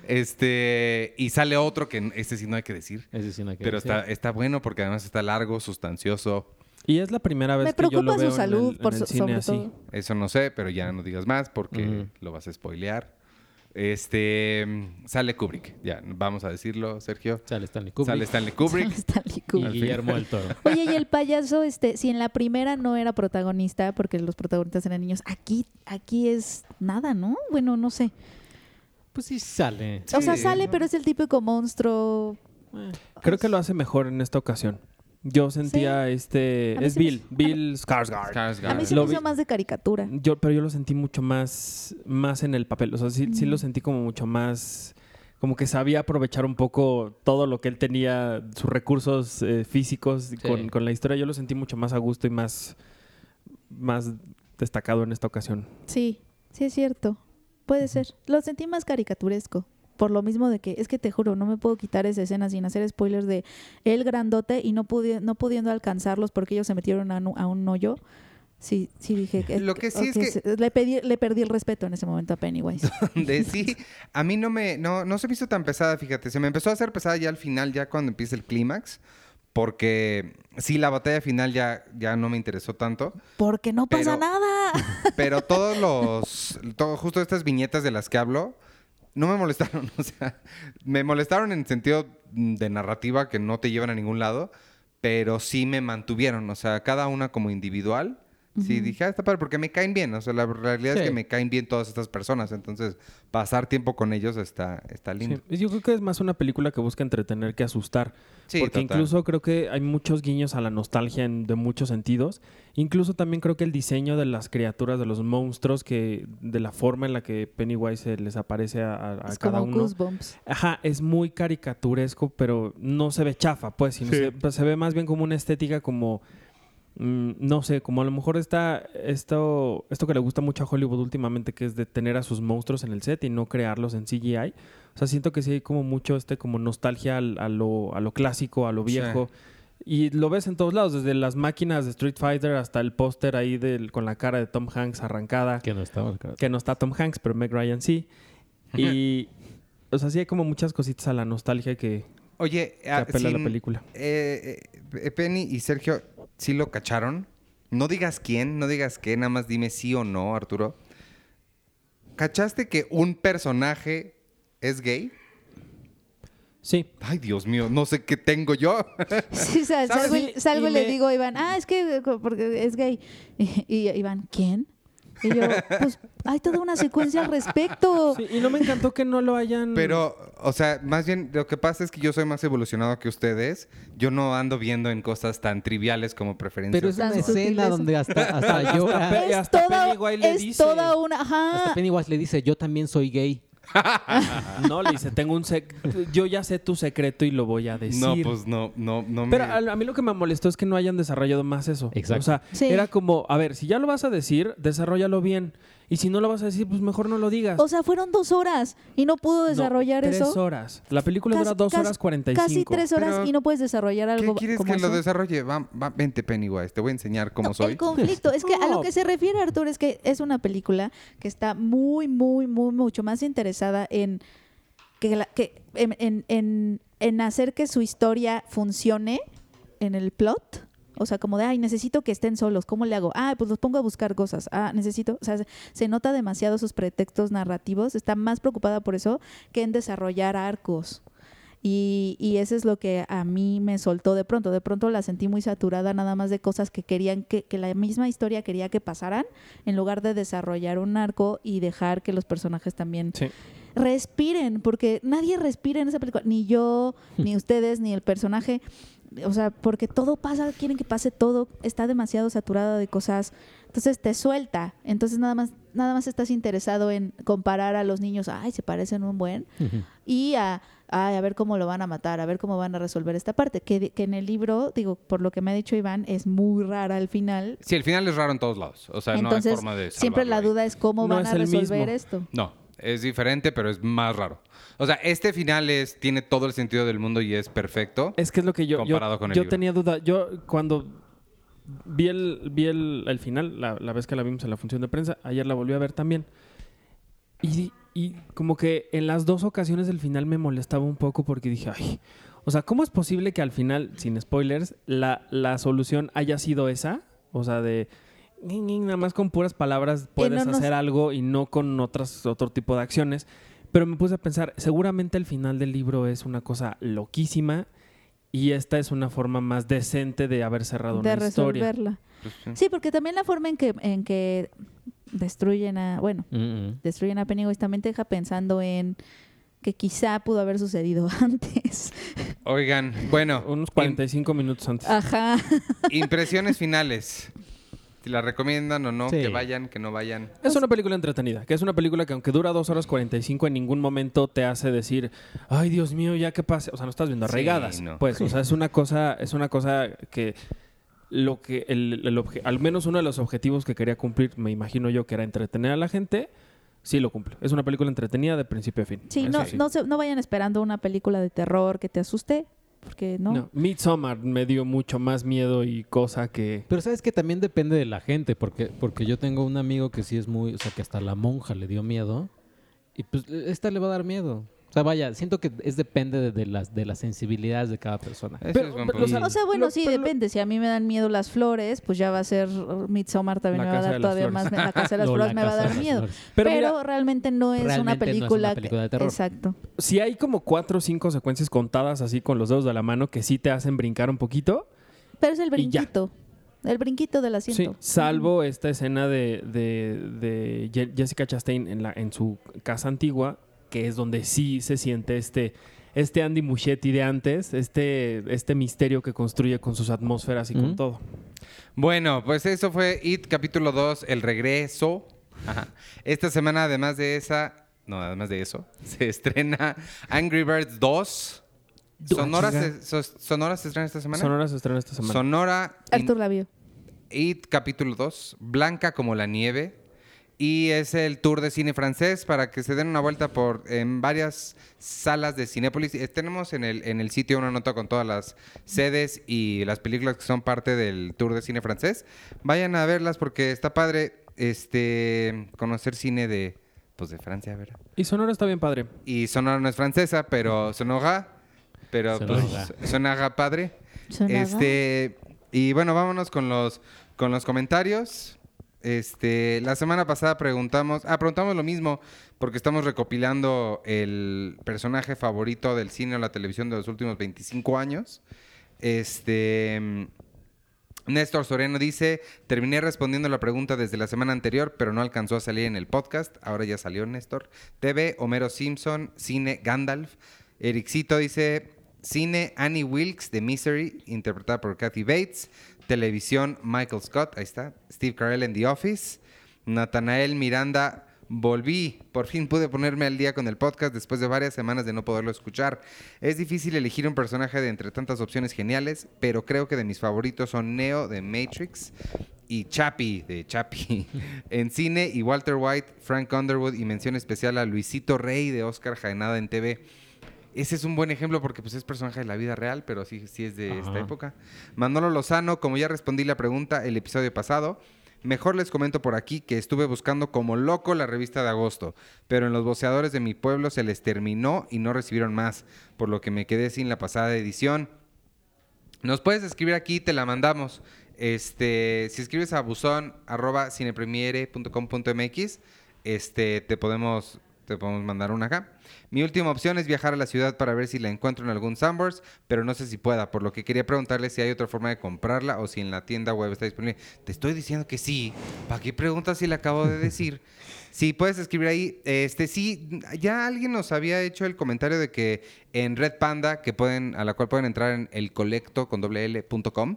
este, y sale otro que este sí no hay que decir. Ese sí no hay que Pero decir. está, está bueno porque además está largo, sustancioso. Y es la primera vez Me que yo lo preocupa veo su en salud, el- en por el so- cine sobre así. todo. Eso no sé, pero ya no digas más porque lo vas a spoilear. Este, sale Kubrick. Ya, vamos a decirlo, Sergio. Sale Stanley Kubrick Sale Stanley Kubrick. Stanley y Kubrick. Guillermo del Toro. Oye, y el payaso, este, si en la primera no era protagonista, porque los protagonistas eran niños, aquí, aquí es nada, ¿no? Bueno, no sé. Pues sí sale. o sea, sale, ¿no? pero es el típico monstruo. Eh, Creo que lo hace mejor en esta ocasión. Yo sentía este... Es me- Bill, Bill Skarsgård. Skarsgård. A mí se Lo me vi- hizo más de caricatura. Yo, pero yo lo sentí mucho más, más en el papel. O sea, sí, sí lo sentí como mucho más. Como que sabía aprovechar un poco todo lo que él tenía, sus recursos eh, físicos con, con la historia. Yo lo sentí mucho más a gusto y más, más destacado en esta ocasión. Sí, sí es cierto. Puede ser. Lo sentí más caricaturesco. Por lo mismo de que, es que te juro, no me puedo quitar esa escena sin hacer spoilers de el grandote y no, pudi- no pudiendo alcanzarlos porque ellos se metieron a, a un hoyo. Sí, sí dije que... Lo que sí es que- Le, pedí, le perdí el respeto en ese momento a Pennywise. Sí, a mí no me, no, no se me hizo tan pesada, fíjate. Se me empezó a hacer pesada ya al final, ya cuando empieza el clímax. Porque sí, la batalla final ya, ya no me interesó tanto. Porque no pasa Pero- nada. Pero todos los, todo, justo estas viñetas de las que hablo, no me molestaron. O sea, me molestaron en sentido de narrativa que no te llevan a ningún lado, pero sí me mantuvieron. O sea, cada una como individual. Sí, dije, ah, está padre, porque me caen bien. O sea, la realidad es que me caen bien todas estas personas. Entonces, pasar tiempo con ellos está, está lindo. Sí, Yo creo que es más una película que busca entretener que asustar. Sí, porque total. incluso creo que hay muchos guiños a la nostalgia en- de muchos sentidos. Incluso también creo que el diseño de las criaturas, de los monstruos, que de la forma en la que Pennywise se les aparece a, a- es cada como uno. Goosebumps. Ajá, es muy caricaturesco, pero no se ve chafa, pues, sino se, pues, se ve más bien como una estética como no sé, como a lo mejor está esto, esto que le gusta mucho a Hollywood últimamente, que es de tener a sus monstruos en el set y no crearlos en CGI. O sea, siento que sí hay como mucho este como nostalgia al- a, lo, a lo clásico, a lo Sí. viejo. Y lo ves en todos lados, desde las máquinas de Street Fighter hasta el póster ahí del, con la cara de Tom Hanks arrancada Que no estaba. claro. que no está Tom Hanks, pero Meg Ryan sí. Y, o sea, sí hay como muchas cositas a la nostalgia que, Oye, que ah, apela a la película. eh, eh, Penny y Sergio, ¿sí lo cacharon? No digas quién, no digas qué, nada más dime sí o no, Arturo. ¿Cachaste que un personaje es gay? Sí. Ay, Dios mío, no sé qué tengo yo. Sí, salgo, y, Y- salgo y y le me- digo a Iván, ah, es que porque es gay. Y, y Iván, ¿quién? Y yo, pues hay toda una secuencia al respecto. Sí, y no me encantó que no lo hayan... Pero, o sea, más bien lo que pasa es que yo soy más evolucionado que ustedes. Yo no ando viendo en cosas tan triviales como preferencias. Pero es una escena donde hasta, hasta llora. Pe- y Es, hasta toda, Pennywise le es dice. toda una... Ajá. Hasta Pennywise le dice, yo también soy gay. No, le dice, tengo un sec... Yo ya sé tu secreto y lo voy a decir. No, pues no, no, no Pero me... a, a mí lo que me molestó es que no hayan desarrollado más eso. Exacto. O sea, Sí. era como, a ver, si ya lo vas a decir, desarrollalo bien. Y si no lo vas a decir, pues mejor no lo digas. O sea, fueron dos horas y no pudo No, desarrollar tres eso. horas. La película Casi- dura dos casi- horas cuarenta y cinco. Casi tres horas Pero, y no puedes desarrollar ¿Qué algo quieres como que lo eso. desarrolle? Va, va, vente, Pennywise, te voy a enseñar cómo No, soy. El conflicto. Es que a lo que se refiere Arturo es que es una película que está muy, muy, muy, mucho más interesada en que, la- que en, en- en- en hacer que su historia funcione en el plot. O sea, como de, ay, necesito que estén solos. ¿Cómo le hago? Ah, pues los pongo a buscar cosas. Ah, necesito. O sea, se, nota demasiado sus pretextos narrativos. Está más preocupada por eso que en desarrollar arcos. Y, y eso es lo que a mí me soltó de pronto. De pronto la sentí muy saturada nada más de cosas que querían que, que la misma historia quería que pasaran, en lugar de desarrollar un arco y dejar que los personajes también Sí. respiren, porque nadie respira en esa película, ni yo, ni ustedes, ni el personaje. O sea, porque todo pasa, quieren que pase todo, está demasiado saturada de cosas, entonces te suelta. Entonces nada más, nada más estás interesado en comparar a los niños, ay, se parecen un buen, y a, ay, a ver cómo lo van a matar, a ver cómo van a resolver esta parte. Que, que en el libro, digo, por lo que me ha dicho Iván, es muy rara al final. Sí, el final es raro en todos lados. O sea, no hay forma de siempre la duda es cómo No van es a resolver mismo. esto. No, es diferente, pero es más raro. O sea, este final es, tiene todo el sentido del mundo y es perfecto. Es que es lo que yo, yo, Comparado con el yo libro. tenía duda. Yo cuando vi el, vi el, el final, la, la vez que la vimos en la función de prensa, ayer la volví a ver también. Y, y como que en las dos ocasiones del final me molestaba un poco porque dije, ay, o sea, ¿cómo es posible que al final, sin spoilers, la, la solución haya sido esa? O sea, de nada más con puras palabras puedes no nos- hacer algo y no con otras, otro tipo de acciones. Pero me puse a pensar, seguramente el final del libro es una cosa loquísima y esta es una forma más decente de haber cerrado de una historia. resolverla. Pues, sí. Sí, porque también la forma en que, en que destruyen a, bueno, Mm, mm. destruyen a Pennywise también te deja pensando en que quizá pudo haber sucedido antes. Oigan, bueno, Unos 45 minutos antes. Ajá. im- impresiones finales. Si la recomiendan o no, Sí. que vayan, que no vayan. Es una película entretenida, que es una película que aunque dura 2 horas 45 en ningún momento te hace decir, ay Dios mío, ya que pase. O sea, no estás viendo Sí, arraigadas. no. Pues, o sea, es una cosa, es una cosa que lo que el, el obje- al menos uno de los objetivos que quería cumplir, me imagino yo, que era entretener a la gente, sí lo cumple. Es una película entretenida de principio a fin. Sí, Eso no, sí. no, se- no vayan esperando una película de terror que te asuste, porque no. No, Midsommar me dio mucho más miedo y cosa que... Pero sabes que también depende de la gente, porque, porque yo tengo un amigo que sí es muy, o sea, que hasta la monja le dio miedo, y pues esta le va a dar miedo. O sea, vaya, siento que es depende de, de las, de las sensibilidades de cada persona. Pero- pero, o sea, punto. O sea, bueno, Lo- sí, lo- depende. Si a mí me dan miedo las flores, pues ya va a ser Midsommar también me va a dar todavía Flores. más. La Casa de las Flores La me va a dar miedo. Pero Pero, mira, realmente no es realmente una no es una película. película de terror. Exacto. si hay como cuatro o cinco secuencias contadas así con los dedos de la mano que sí te hacen brincar un poquito. Pero es el brinquito. El brinquito del Sí, asiento. salvo esta escena de, de- de Je- Jessica Chastain en, la, en su casa antigua, que es donde sí se siente este, este Andy Muschietti de antes, este, este misterio que construye con sus atmósferas y con todo. Bueno, pues eso fue It capítulo 2, El regreso. Ajá. Esta semana, además de esa, no, además de eso, se estrena Angry Birds 2. Sonora se, so- Sonora se estrena esta semana. Sonora se estrena esta semana. Sonora. in- Arthur la vio. It capítulo 2, Blanca como la nieve. Y es el tour de cine francés para que se den una vuelta por en varias salas de Cinépolis. Eh, Tenemos en el, en el sitio una nota con todas las sedes y las películas que son parte del tour de cine francés. Vayan a verlas porque está padre este conocer cine de pues de Francia, ¿verdad? Y Sonora está bien padre. Y Sonora no es francesa, pero Sonora, pero Sonora. pues Sonora padre. Sonaba. Este, y bueno, vámonos con los, con los comentarios. Este, la semana pasada preguntamos, ah, preguntamos lo mismo porque estamos recopilando el personaje favorito del cine o la televisión de los últimos 25 años. Este, Néstor Soreno dice, terminé respondiendo la pregunta desde la semana anterior, pero no alcanzó a salir en el podcast. Ahora ya salió Néstor. TV, Homero Simpson, cine, Gandalf. Ericito dice, cine, Annie Wilkes de Misery, interpretada por Kathy Bates. Televisión, Michael Scott, ahí está. Steve Carell en The Office. Nathanael Miranda, volví. Por fin pude ponerme al día con el podcast después de varias semanas de no poderlo escuchar. Es difícil elegir un personaje de entre tantas opciones geniales, pero creo que de mis favoritos son Neo de Matrix y Chappie de Chappie en cine y Walter White, Frank Underwood y mención especial a Luisito Rey de Oscar Jaenada en TV. Ese es un buen ejemplo porque pues, es personaje de la vida real, pero sí, sí es de esta época. Manolo Lozano, como ya respondí la pregunta el episodio pasado, mejor les comento por aquí que estuve buscando como loco la revista de agosto, pero en los boceadores de mi pueblo se les terminó y no recibieron más, por lo que me quedé sin la pasada edición. Nos puedes escribir aquí, te la mandamos. Este, si escribes a buzón arroba cinepremiere.com.mx, este, te podemos, te podemos mandar una acá. Mi última opción es viajar a la ciudad para ver si la encuentro en algún Sunburst, pero no sé si pueda, por lo que quería preguntarle si hay otra forma de comprarla o si en la tienda web está disponible. Te estoy diciendo que sí. ¿Para qué preguntas si le acabo de decir? Sí, puedes escribir ahí. Este, sí, ya alguien nos había hecho el comentario de que en Red Panda, que pueden, a la cual pueden entrar en elcolecto con doble L punto com,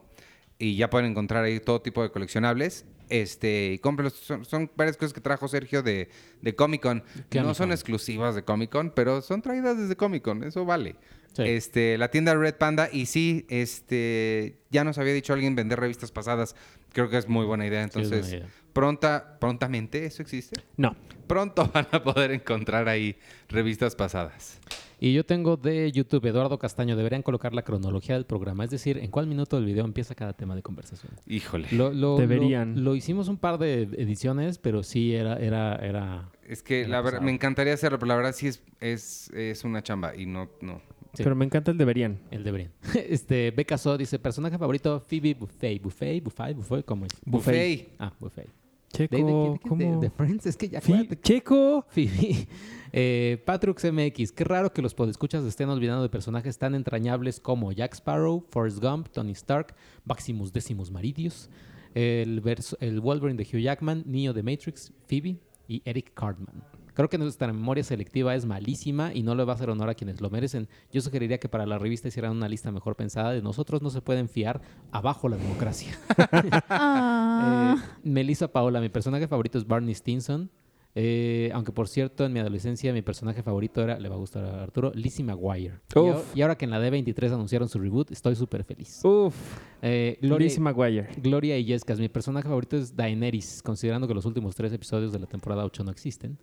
y ya pueden encontrar ahí todo tipo de coleccionables. Este, y cómprelos. Son, son varias cosas que trajo Sergio de, de Comic Con. Comic No son exclusivas de Comic Con, pero son traídas desde Comic Con. Eso vale. Sí. Este, la tienda Red Panda. Y sí, este, ya nos había dicho alguien vender revistas pasadas. Creo que es muy buena idea. Entonces, idea. pronta, prontamente, ¿eso existe? No. Pronto van a poder encontrar ahí revistas pasadas. Y yo tengo de YouTube Eduardo Castaño. Deberían colocar la cronología del programa, es decir, en cuál minuto del video empieza cada tema de conversación. Híjole. Lo, lo- Deberían. Lo, lo hicimos un par de ediciones, pero sí era, era, era. Es que Era la verdad, me encantaría hacerlo, pero la verdad sí es, es, es una chamba y no, no. Sí. Pero me encanta el deberían. El deberían. Este, Becca So dice, personaje favorito, Phoebe Buffet. Buffet, Buffet, Buffet, ¿cómo es? Buffet. Ah, Buffet. Checo, ¿De, de, qué- de qué- ¿cómo? de- de Friends? Es que ya Fi- acuérdate. Checo. Phoebe. Eh, Patrux MX. Qué raro que los podescuchas estén olvidando de personajes tan entrañables como Jack Sparrow, Forrest Gump, Tony Stark, Maximus Decimus Maridius, el, verso- el Wolverine de Hugh Jackman, Neo de Matrix, Phoebe y Eric Cartman. Creo que nuestra memoria selectiva es malísima y no le va a hacer honor a quienes lo merecen. Yo sugeriría que para la revista hicieran una lista mejor pensada de nosotros no se pueden fiar abajo la democracia. Ah. Eh, Melissa Paola, mi personaje favorito es Barney Stinson. Eh, aunque por cierto, en mi adolescencia mi personaje favorito era, le va a gustar a Arturo, Lizzie McGuire. Y, Uf. ahora- y ahora que en la D23 anunciaron su reboot, estoy súper feliz. Uf. Eh, Gloria, Lizzie McGuire. Gloria y Yescas, mi personaje favorito es Daenerys, considerando que los últimos tres episodios de la temporada 8 no existen.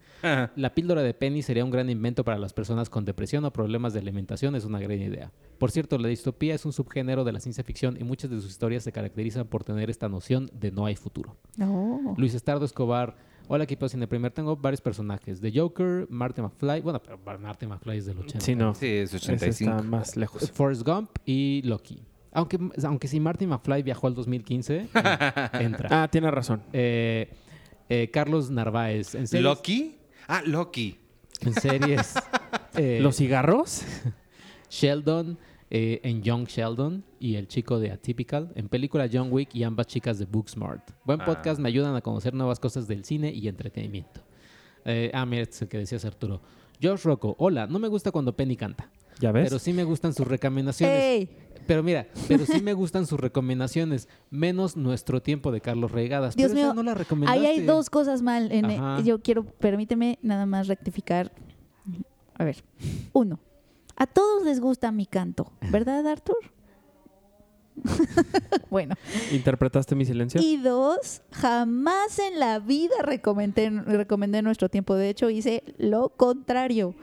La píldora de Penny sería un gran invento para las personas con depresión o problemas de alimentación, es una gran idea. Por cierto, la distopía es un subgénero de la ciencia ficción y muchas de sus historias se caracterizan por tener esta noción de no hay futuro. No. Luis Estardo Escobar. Hola equipo de Cine Primer. Tengo varios personajes. The Joker, Marty McFly. Bueno, pero Marty McFly es del 80. Sí, no. Sí, es Ese 85. está más lejos. Forrest Gump y Loki. Aunque, aunque si Marty McFly viajó al 2015, eh, entra. Ah, tiene razón. Eh, eh, Carlos Narváez. En series, ¿Loki? Ah, Loki. En series. eh, ¿Los cigarros? Sheldon eh, en Young Sheldon y el chico de Atypical. En película John Wick y ambas chicas de Booksmart. Buen Ah. podcast, me ayudan a conocer nuevas cosas del cine y entretenimiento. Eh, ah, mira, este es el que decías Arturo. Josh Rocco, hola, no me gusta cuando Penny canta, ¿Ya ves? pero sí me gustan sus recomendaciones. ¡Ey! Pero mira, pero sí me gustan sus recomendaciones, menos nuestro tiempo de Carlos Reigadas. Dios pero mío, no la recomendaste. Ahí hay dos cosas mal. En, yo quiero, permíteme nada más rectificar. A ver, uno. A todos les gusta mi canto, ¿verdad, Arthur? bueno. ¿Interpretaste mi silencio? Y dos, jamás en la vida recomendé, recomendé nuestro tiempo. De hecho, hice lo contrario.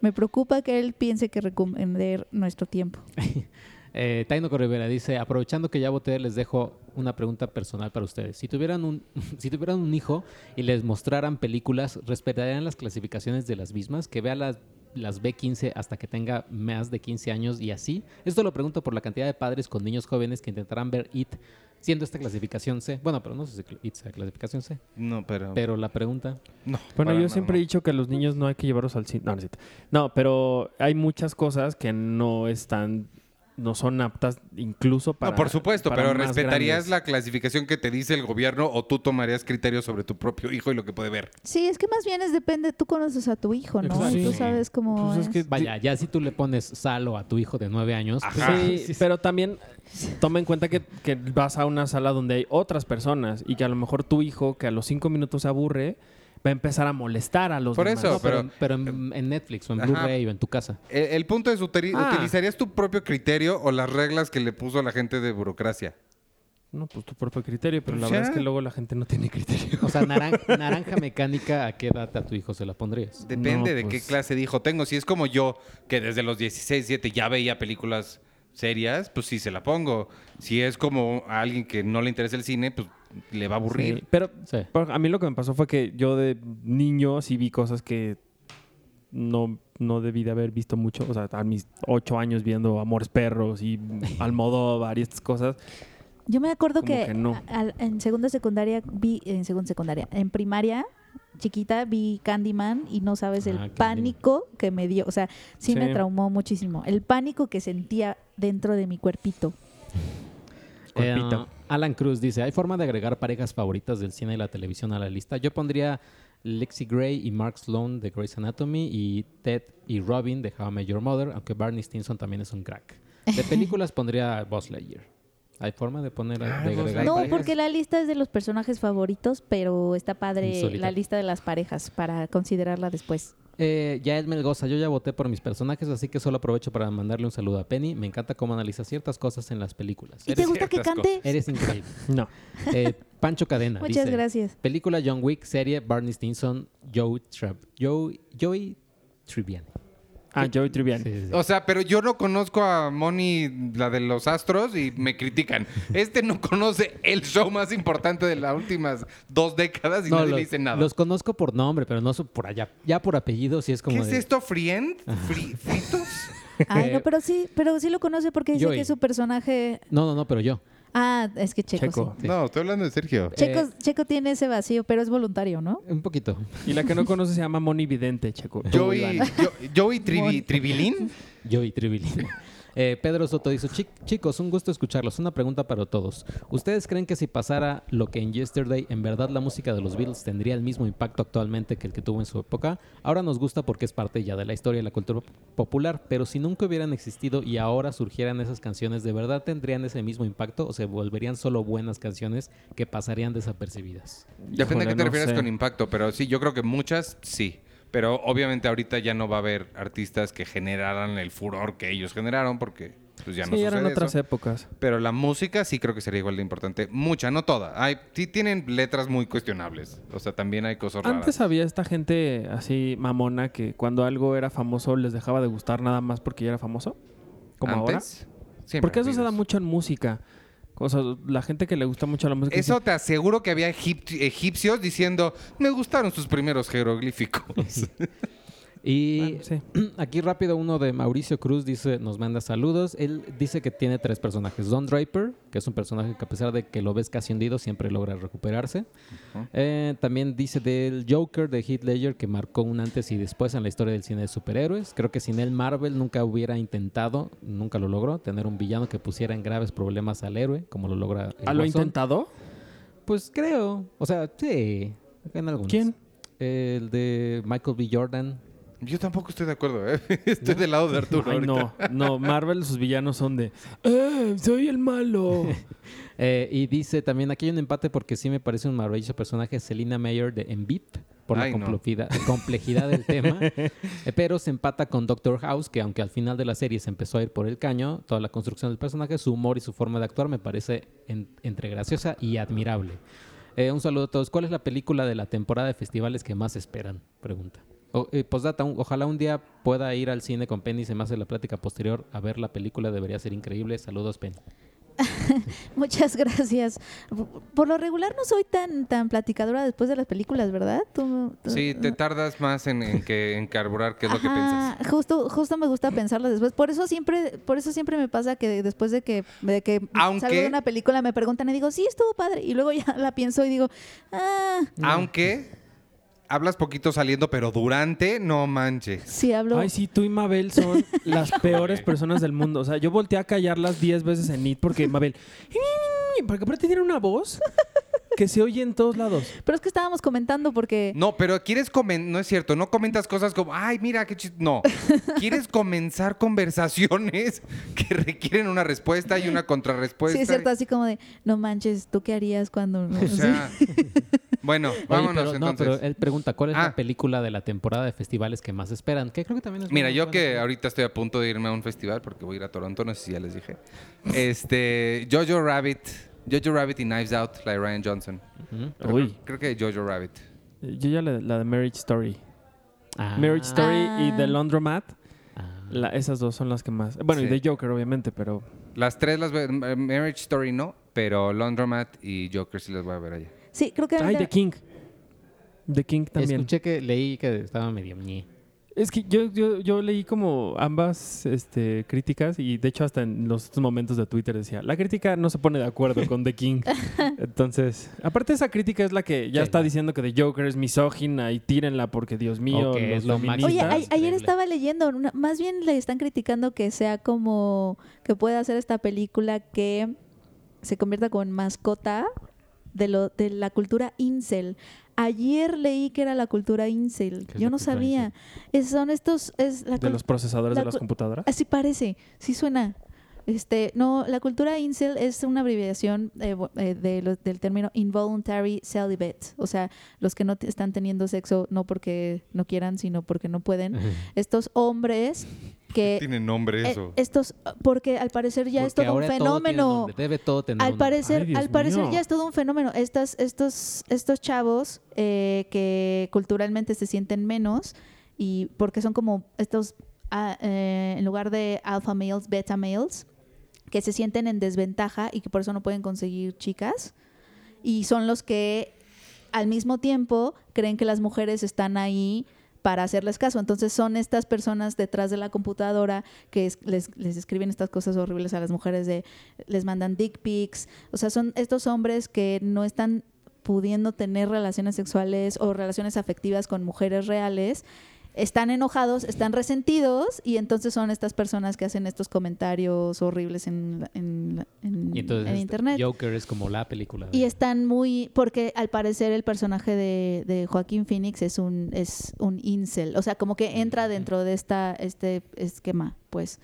Me preocupa que él piense que recomendé nuestro tiempo. Eh, Taino Corrivera dice, aprovechando que ya voté, les dejo una pregunta personal para ustedes. Si tuvieran un, si tuvieran un hijo y les mostraran películas, ¿respetarían las clasificaciones de las mismas? Que vea las, las B15 hasta que tenga más de 15 años y así. Esto lo pregunto por la cantidad de padres con niños jóvenes que intentarán ver IT siendo esta clasificación C. Bueno, pero no sé si IT sea clasificación C. No, pero... Pero la pregunta... no, Bueno, yo siempre he dicho que a los niños no hay que llevarlos al cine. No, no, pero hay muchas cosas que no están, no son aptas incluso para. No, por supuesto, para pero más ¿respetarías grandes. la clasificación que te dice el gobierno o tú tomarías criterios sobre tu propio hijo y lo que puede ver? Sí, es que más bien es depende, tú conoces a tu hijo, ¿no? Exacto. Y tú Sí. sabes cómo Pues es es. que- Vaya, ya si tú le pones salo a tu hijo de 9 años... pues, Ajá. Sí, pero también toma en cuenta que, que vas a una sala donde hay otras personas y que a lo mejor tu hijo, que a los cinco minutos se aburre, va a empezar a molestar a los Por demás. eso, No, pero, pero- pero en, en Netflix o en Ajá. Blu-ray o en tu casa. El, el punto es, uteri- Ah. ¿utilizarías tu propio criterio o las reglas que le puso la gente de burocracia? No, pues tu propio criterio, pero Pues la ya. verdad es que luego la gente no tiene criterio. O sea, naran- naranja mecánica, ¿a qué edad a tu hijo se la pondrías? Depende No, de pues- qué clase de hijo tengo. Si es como yo, que desde los 16, 17 ya veía películas serias, pues sí se la pongo. Si es como a alguien que no le interesa el cine, pues le va a aburrir. Sí, pero Sí. a mí lo que me pasó fue que yo de niño sí vi cosas que no, no debí de haber visto mucho. O sea, a mis ocho años viendo Amores Perros y Almodóvar y estas cosas. Yo me acuerdo Como que, que no. a- al- en segunda secundaria vi, en segunda secundaria, en primaria chiquita vi Candyman y no sabes el Ah, Candyman. pánico que me dio, o sea, sí, me traumó muchísimo, el pánico que sentía dentro de mi cuerpito. Cuerpito. Alan Cruz dice, ¿hay forma de agregar parejas favoritas del cine y la televisión a la lista? Yo pondría Lexi Gray y Mark Sloan de Grey's Anatomy y Ted y Robin de How I Met Your Mother, aunque Barney Stinson también es un crack. De películas pondría Buzz Lightyear. ¿Hay forma de poner Ah, de agregar No, parejas? porque la lista es de los personajes favoritos, pero está padre la lista de las parejas para considerarla después. Eh, Yael Melgoza, yo ya voté por mis personajes, así que solo aprovecho para mandarle un saludo a Penny. Me encanta cómo analiza ciertas cosas en las películas. ¿Y te Eres, gusta que cante? eres increíble. No. Eh, Pancho Cadena Muchas dice, gracias. Película John Wick, serie Barney Stinson, Joe Joe- Joey Tribbiani. Ah, Joey Tribbiani. Sí, sí, sí. O sea, pero yo no conozco a Moni, la de los astros, y me critican. Este no conoce el show más importante de las últimas dos décadas y No, nadie los, le dice nada. los conozco por nombre, pero no por allá. Ya por apellido sí es como ¿Qué es esto, Friend? Fri- ¿Fritos? Ay, no, pero sí, pero sí lo conoce porque dice Joey. que es su personaje. No, no, no, pero yo. Ah, es que Checo, Checo. sí. Sí. No, estoy hablando de Sergio. Checo, Eh, Checo tiene ese vacío, pero es voluntario, ¿no? Un poquito. Y la que no conoce se llama Moni Vidente, Checo. Joey, Joey Trivi- Trivilín. Joey Tribilín. Eh, Pedro Soto dice, "Chi- chicos, un gusto escucharlos. Una pregunta para todos. ¿Ustedes creen que si pasara lo que en Yesterday, en verdad la música de los Beatles tendría el mismo impacto actualmente que el que tuvo en su época? Ahora nos gusta porque es parte ya de la historia y la cultura popular, pero si nunca hubieran existido y ahora surgieran esas canciones, ¿de verdad tendrían ese mismo impacto o se volverían solo buenas canciones que pasarían desapercibidas? Depende a qué te no refieres sé. con impacto, pero sí, yo creo que muchas sí. Pero obviamente ahorita ya no va a haber artistas que generaran el furor que ellos generaron porque pues ya no Sí, eran otras eso. épocas. Pero la música sí creo que sería igual de importante. Mucha, no toda. Hay, sí tienen letras muy cuestionables. O sea, también hay cosas raras. Antes había esta gente así mamona que cuando algo era famoso les dejaba de gustar nada más porque ya era famoso. Como ahora. ¿Antes? Siempre Porque eso se da mucho en música. O sea, la gente que le gusta mucho la música. Eso dice, te aseguro que había egip- egipcios diciendo, me gustaron sus primeros jeroglíficos. Y Bueno, sí. aquí rápido uno de Mauricio Cruz dice, nos manda saludos. Él dice que tiene tres personajes. Don Draper, que es un personaje que a pesar de que lo ves casi hundido, siempre logra recuperarse. Eh, también dice del Joker de Heath Ledger, que marcó un antes y después en la historia del cine de superhéroes. Creo que sin él Marvel nunca hubiera intentado, nunca lo logró, tener un villano que pusiera en graves problemas al héroe, como lo logra el ¿Ah, lo intentado? Pues creo. O sea, sí. En algunos. ¿Quién? El de Michael B. Jordan. Yo tampoco estoy de acuerdo, ¿eh? Estoy del lado de Arturo. Ay, no, no, Marvel, sus villanos son de, ¡eh, soy el malo! Eh, y dice también aquí hay un empate porque sí me parece un maravilloso personaje Selina Mayer de Envip por Ay, la no. complejidad, complejidad del tema. Eh, pero se empata con Doctor House, que aunque al final de la serie se empezó a ir por el caño, toda la construcción del personaje, su humor y su forma de actuar me parece en- entre graciosa y admirable. Eh, un saludo a todos. ¿Cuál es la película de la temporada de festivales que más esperan? Pregunta. O, eh, postdata, un- ojalá un día pueda ir al cine con Penny, se me hace la plática posterior a ver la película, debería ser increíble. Saludos, Penny. Muchas gracias. Por lo regular no soy tan tan platicadora después de las películas, ¿verdad? Tú- tú- Sí, te tardas más en, en que, en carburar qué es lo que piensas. Justo, justo me gusta pensarlas después. Por eso siempre, por eso siempre me pasa que después de que, de que Aunque- salgo de una película me preguntan y digo, sí, estuvo padre. Y luego ya la pienso y digo, ah, Aunque hablas poquito saliendo, pero durante, no manches. sí hablo. Ay, sí, tú y Mabel son las peores personas del mundo. O sea, yo volteé a callarlas 10 veces en It porque Mabel, porque aparte tiene una voz que se oye en todos lados. Pero es que estábamos comentando porque No, pero quieres comentar, no es cierto, no comentas cosas como, ay, mira qué chiste. No, quieres comenzar conversaciones que requieren una respuesta y una contrarrespuesta. sí es cierto, así como de, no manches, ¿tú qué harías cuando no? O sea, bueno, Oye, vámonos pero, no, entonces. pero él pregunta, ¿cuál es Ah. la película de la temporada de festivales que más esperan? Que creo que también es Mira, yo que ahorita estoy a punto de irme a un festival porque voy a ir a Toronto, no sé si ya les dije. Este, Jojo Rabbit, Jojo Rabbit y Knives Out, la de Ryan Johnson. Pero Uy. Creo, creo que Jojo Rabbit. Yo ya la, la de Marriage Story. Ah. Marriage Story y Ah. The Laundromat. Ah. la- esas dos son las que más. Bueno, y. The Joker, obviamente, pero. Las tres las voy a- Marriage Story no, pero Laundromat y Joker sí las voy a ver allá. Sí, creo que Ay, The King. The King también. Escuché que leí que estaba medio ñe. Es que yo, yo, yo leí como ambas este, críticas y de hecho hasta en los momentos de Twitter decía, la crítica no se pone de acuerdo con The King. Entonces, aparte esa crítica es la que ya Sí. está diciendo que The Joker es misógina y tírenla porque Dios mío, Ok, los es lo máximo. Oye, a- ayer estaba leyendo, una- más bien le están criticando que sea como que pueda hacer esta película que se convierta como en mascota de lo de la cultura incel. Ayer leí que era la cultura incel. ¿Qué es Yo no sabía. Es- son estos es la de los procesadores la de las computadoras. Así parece, sí suena. Este, no, la cultura incel es una abreviación eh, eh, de del término involuntary celibate, o sea, los que no están teniendo sexo no porque no quieran, sino porque no pueden. Estos hombres que Tiene nombre eh, estos porque al parecer ya es todo un ahora todo tiene fenómeno. nombre, debe todo tener Al parecer, Ay, al parecer mío. ya es todo un fenómeno. Estas, estos, estos chavos eh, que culturalmente se sienten menos y porque son como estos, ah, eh, en lugar de alpha males, beta males, que se sienten en desventaja y que por eso no pueden conseguir chicas. Y son los que al mismo tiempo creen que las mujeres están ahí para hacerles caso. Entonces son estas personas detrás de la computadora que es- les, les escriben estas cosas horribles a las mujeres de les mandan dick pics. O sea, son estos hombres que no están pudiendo tener relaciones sexuales o relaciones afectivas con mujeres reales. Están enojados, están resentidos y entonces son estas personas que hacen estos comentarios horribles en, en- en- Y entonces en este, internet. Joker es como la película. de- Y están muy, porque al parecer el personaje de, de Joaquín Phoenix es un, es un incel, o sea, como que entra dentro de esta, este esquema, pues.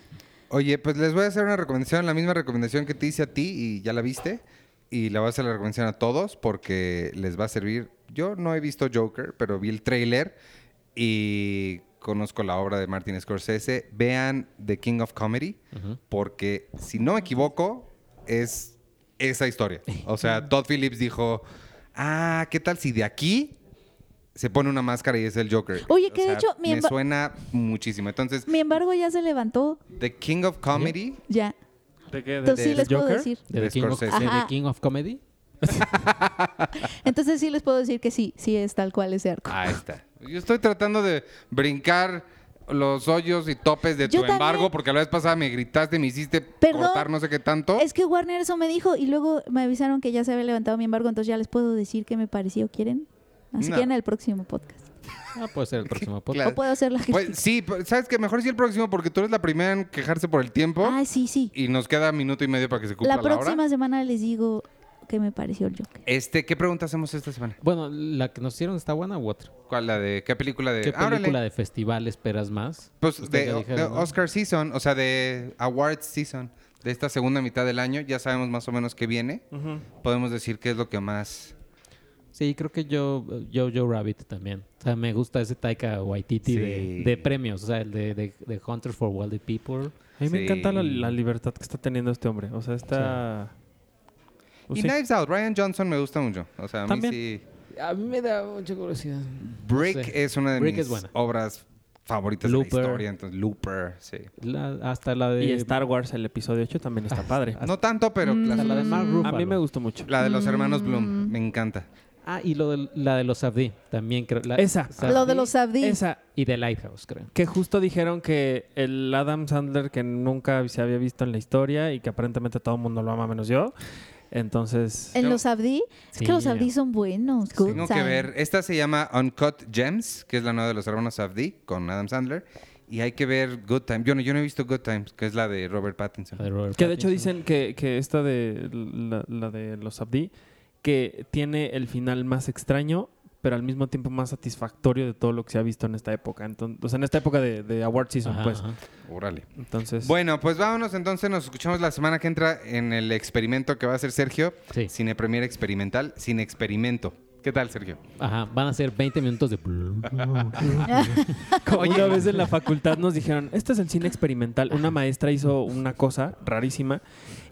Oye, pues les voy a hacer una recomendación, la misma recomendación que te hice a ti y ya la viste. Y la voy a hacer la recomendación a todos porque les va a servir. Yo no he visto Joker, pero vi el tráiler y conozco la obra de Martin Scorsese. Vean The King of Comedy porque, si no me equivoco, es esa historia. O sea, Todd Phillips dijo, ah, ¿qué tal si de aquí se pone una máscara y es el Joker? Oye, O que de sea, hecho, mi me suena muchísimo. Entonces, Mi embargo ya se levantó, The King of Comedy... ya. ¿De qué? Entonces sí de les puedo Joker? decir. ¿De, de The King of, Scorsese. de The Ajá. King of Comedy? Entonces sí les puedo decir que sí, sí es tal cual ese arco. Ahí está. Yo estoy tratando de brincar los hoyos y topes de Yo tu embargo porque la vez pasada me gritaste, me hiciste Perdón. cortar no sé qué tanto. Es que Warner eso me dijo y luego me avisaron que ya se había levantado mi embargo, entonces ya les puedo decir qué me pareció, ¿quieren? Así No. que en el próximo podcast. Ah, puede ser el próximo podcast. Claro. O puedo hacer la gestión. Pues sí, pues, sabes que mejor sí el próximo porque tú eres la primera en quejarse por el tiempo Ay, sí, sí. y nos queda minuto y medio para que se cumpla La la, próxima hora. semana les digo ¿qué me pareció el Joker? Este, ¿qué pregunta hacemos esta semana? Bueno, la que nos hicieron está buena u otra. ¿Cuál? ¿La de qué película de...? ¿Qué Ah, órale. película de festival esperas más? Pues de. Oscar Season, o sea, de Awards Season, de esta segunda mitad del año, ya sabemos más o menos qué viene. Podemos decir qué es lo que más... Sí, creo que yo, yo, Joe Rabbit también. O sea, me gusta ese Taika Waititi Sí. de, de premios, o sea, el de, de, de Hunter for Wealthy People. A mí me Sí. encanta la, la libertad que está teniendo este hombre. O sea, está... Pues y sí. Knives Out, Ryan Johnson me gusta mucho. O sea, a mí También. sí... A mí me da mucha curiosidad. Brick No sé. es una de Brick mis obras favoritas de Looper. la historia. Entonces, Looper, sí. La- hasta la de... Y Star Wars, el episodio 8, también está padre. No tanto, pero Mm. la, Hasta la de Mark A Ruffalo. mí me gustó mucho. la de los hermanos Mm. Bloom, me encanta. Ah, y lo de, la de los Abdi, también creo. la- Esa. Safdie Lo de los Abdi. Esa, Y de Lighthouse, creo. que justo dijeron que el Adam Sandler que nunca se había visto en la historia y que aparentemente todo el mundo lo ama menos yo. Entonces, En los Abdi, es Sí, que los. Abdi son buenos. Good Tengo que ver. Esta se llama Uncut Gems, que es la nueva de los hermanos Safdie con Adam Sandler. Y hay que ver Good Time. Yo no, yo no he visto Good Times, que es la de Robert Pattinson. La de Robert que de hecho dicen que, que esta de la, la de los Abdi, que tiene el final más extraño, pero al mismo tiempo más satisfactorio de todo lo que se ha visto en esta época. Entonces, o sea, en esta época de, de Award Season, Ajá, pues. ajá. Órale. Entonces, Bueno, pues vámonos entonces. Nos escuchamos la semana que entra en el experimento que va a hacer Sergio. Sí. Cine Premier Experimental, sin experimento. ¿Qué tal, Sergio? Ajá, van a ser 20 minutos de... Como una vez en la facultad nos dijeron, este es el cine experimental. Una maestra hizo una cosa rarísima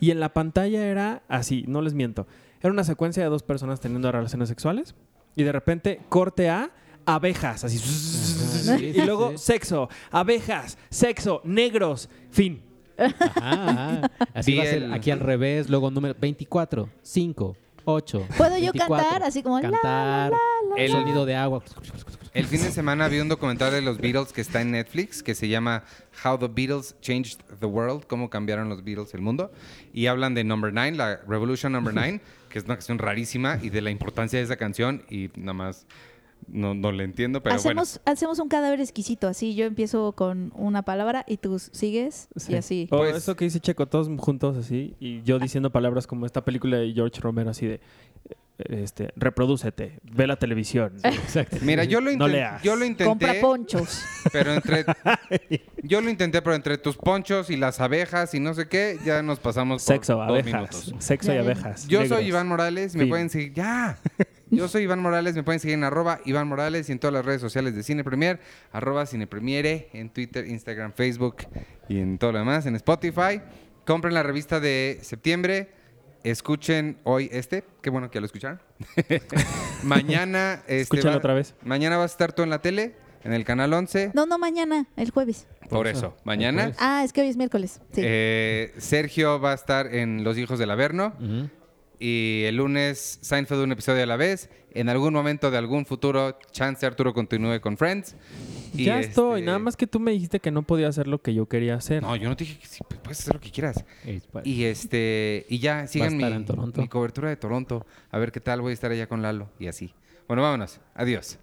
y en la pantalla era así, no les miento. Era una secuencia de dos personas teniendo relaciones sexuales y de repente corte a abejas, así. sí, y luego sí. sexo, abejas, sexo, negros, fin. Ajá, ajá. Así va a ser aquí al revés, luego número 24, 5, 8. ¿Puedo yo cantar así como la, la, Cantar, la? el sonido de agua. El fin de semana vi un documental de los Beatles que está en Netflix que se llama How the Beatles Changed the World, cómo cambiaron los Beatles el mundo. Y hablan de Number Nine, la Revolution Number Nine, que es una canción rarísima y de la importancia de esa canción. Y nada más no, no le entiendo, pero hacemos, hacemos un cadáver exquisito, así yo empiezo con una palabra y tú sigues y así. O Pues- eso que dice Checo, todos juntos así y yo diciendo palabras como esta película de George Romero así de, este, reprodúcete, ve la televisión. Exacto. Mira, yo lo, No leas. yo lo intenté. Compra ponchos. Pero entre. yo lo intenté, pero entre tus ponchos y las abejas y no sé qué, ya nos pasamos por Sexo, dos abejas. minutos. Sexo y abejas. Yo negros. soy Iván Morales, me Fin. pueden seguir. ¡Ya! Yo soy Iván Morales, me pueden seguir en arroba Iván Morales y en todas las redes sociales de Cine Premier, arroba Cine Premiere, en Twitter, Instagram, Facebook y en todo lo demás, en Spotify. Compren la revista de septiembre. Escuchen hoy este, qué bueno que ya lo escucharon. mañana, este, Escúchalo va- otra vez. mañana va a estar todo en la tele, en el canal 11. No, no, mañana, el jueves. Por eso, mañana. Ah, es que hoy es miércoles. Sí. Eh, Sergio va a estar en Los Hijos del Averno. Ujú. Y el lunes, Seinfeld un episodio a la vez. En algún momento de algún futuro, chance Arturo continúe con Friends. Y ya estoy, este- nada más que tú me dijiste que no podía hacer lo que yo quería hacer. No, yo no te dije que sí, pues, puedes hacer lo que quieras. Y este y ya, sigan mi cobertura de Toronto. A ver qué tal, voy a estar allá con Lalo y así. Bueno, vámonos. Adiós.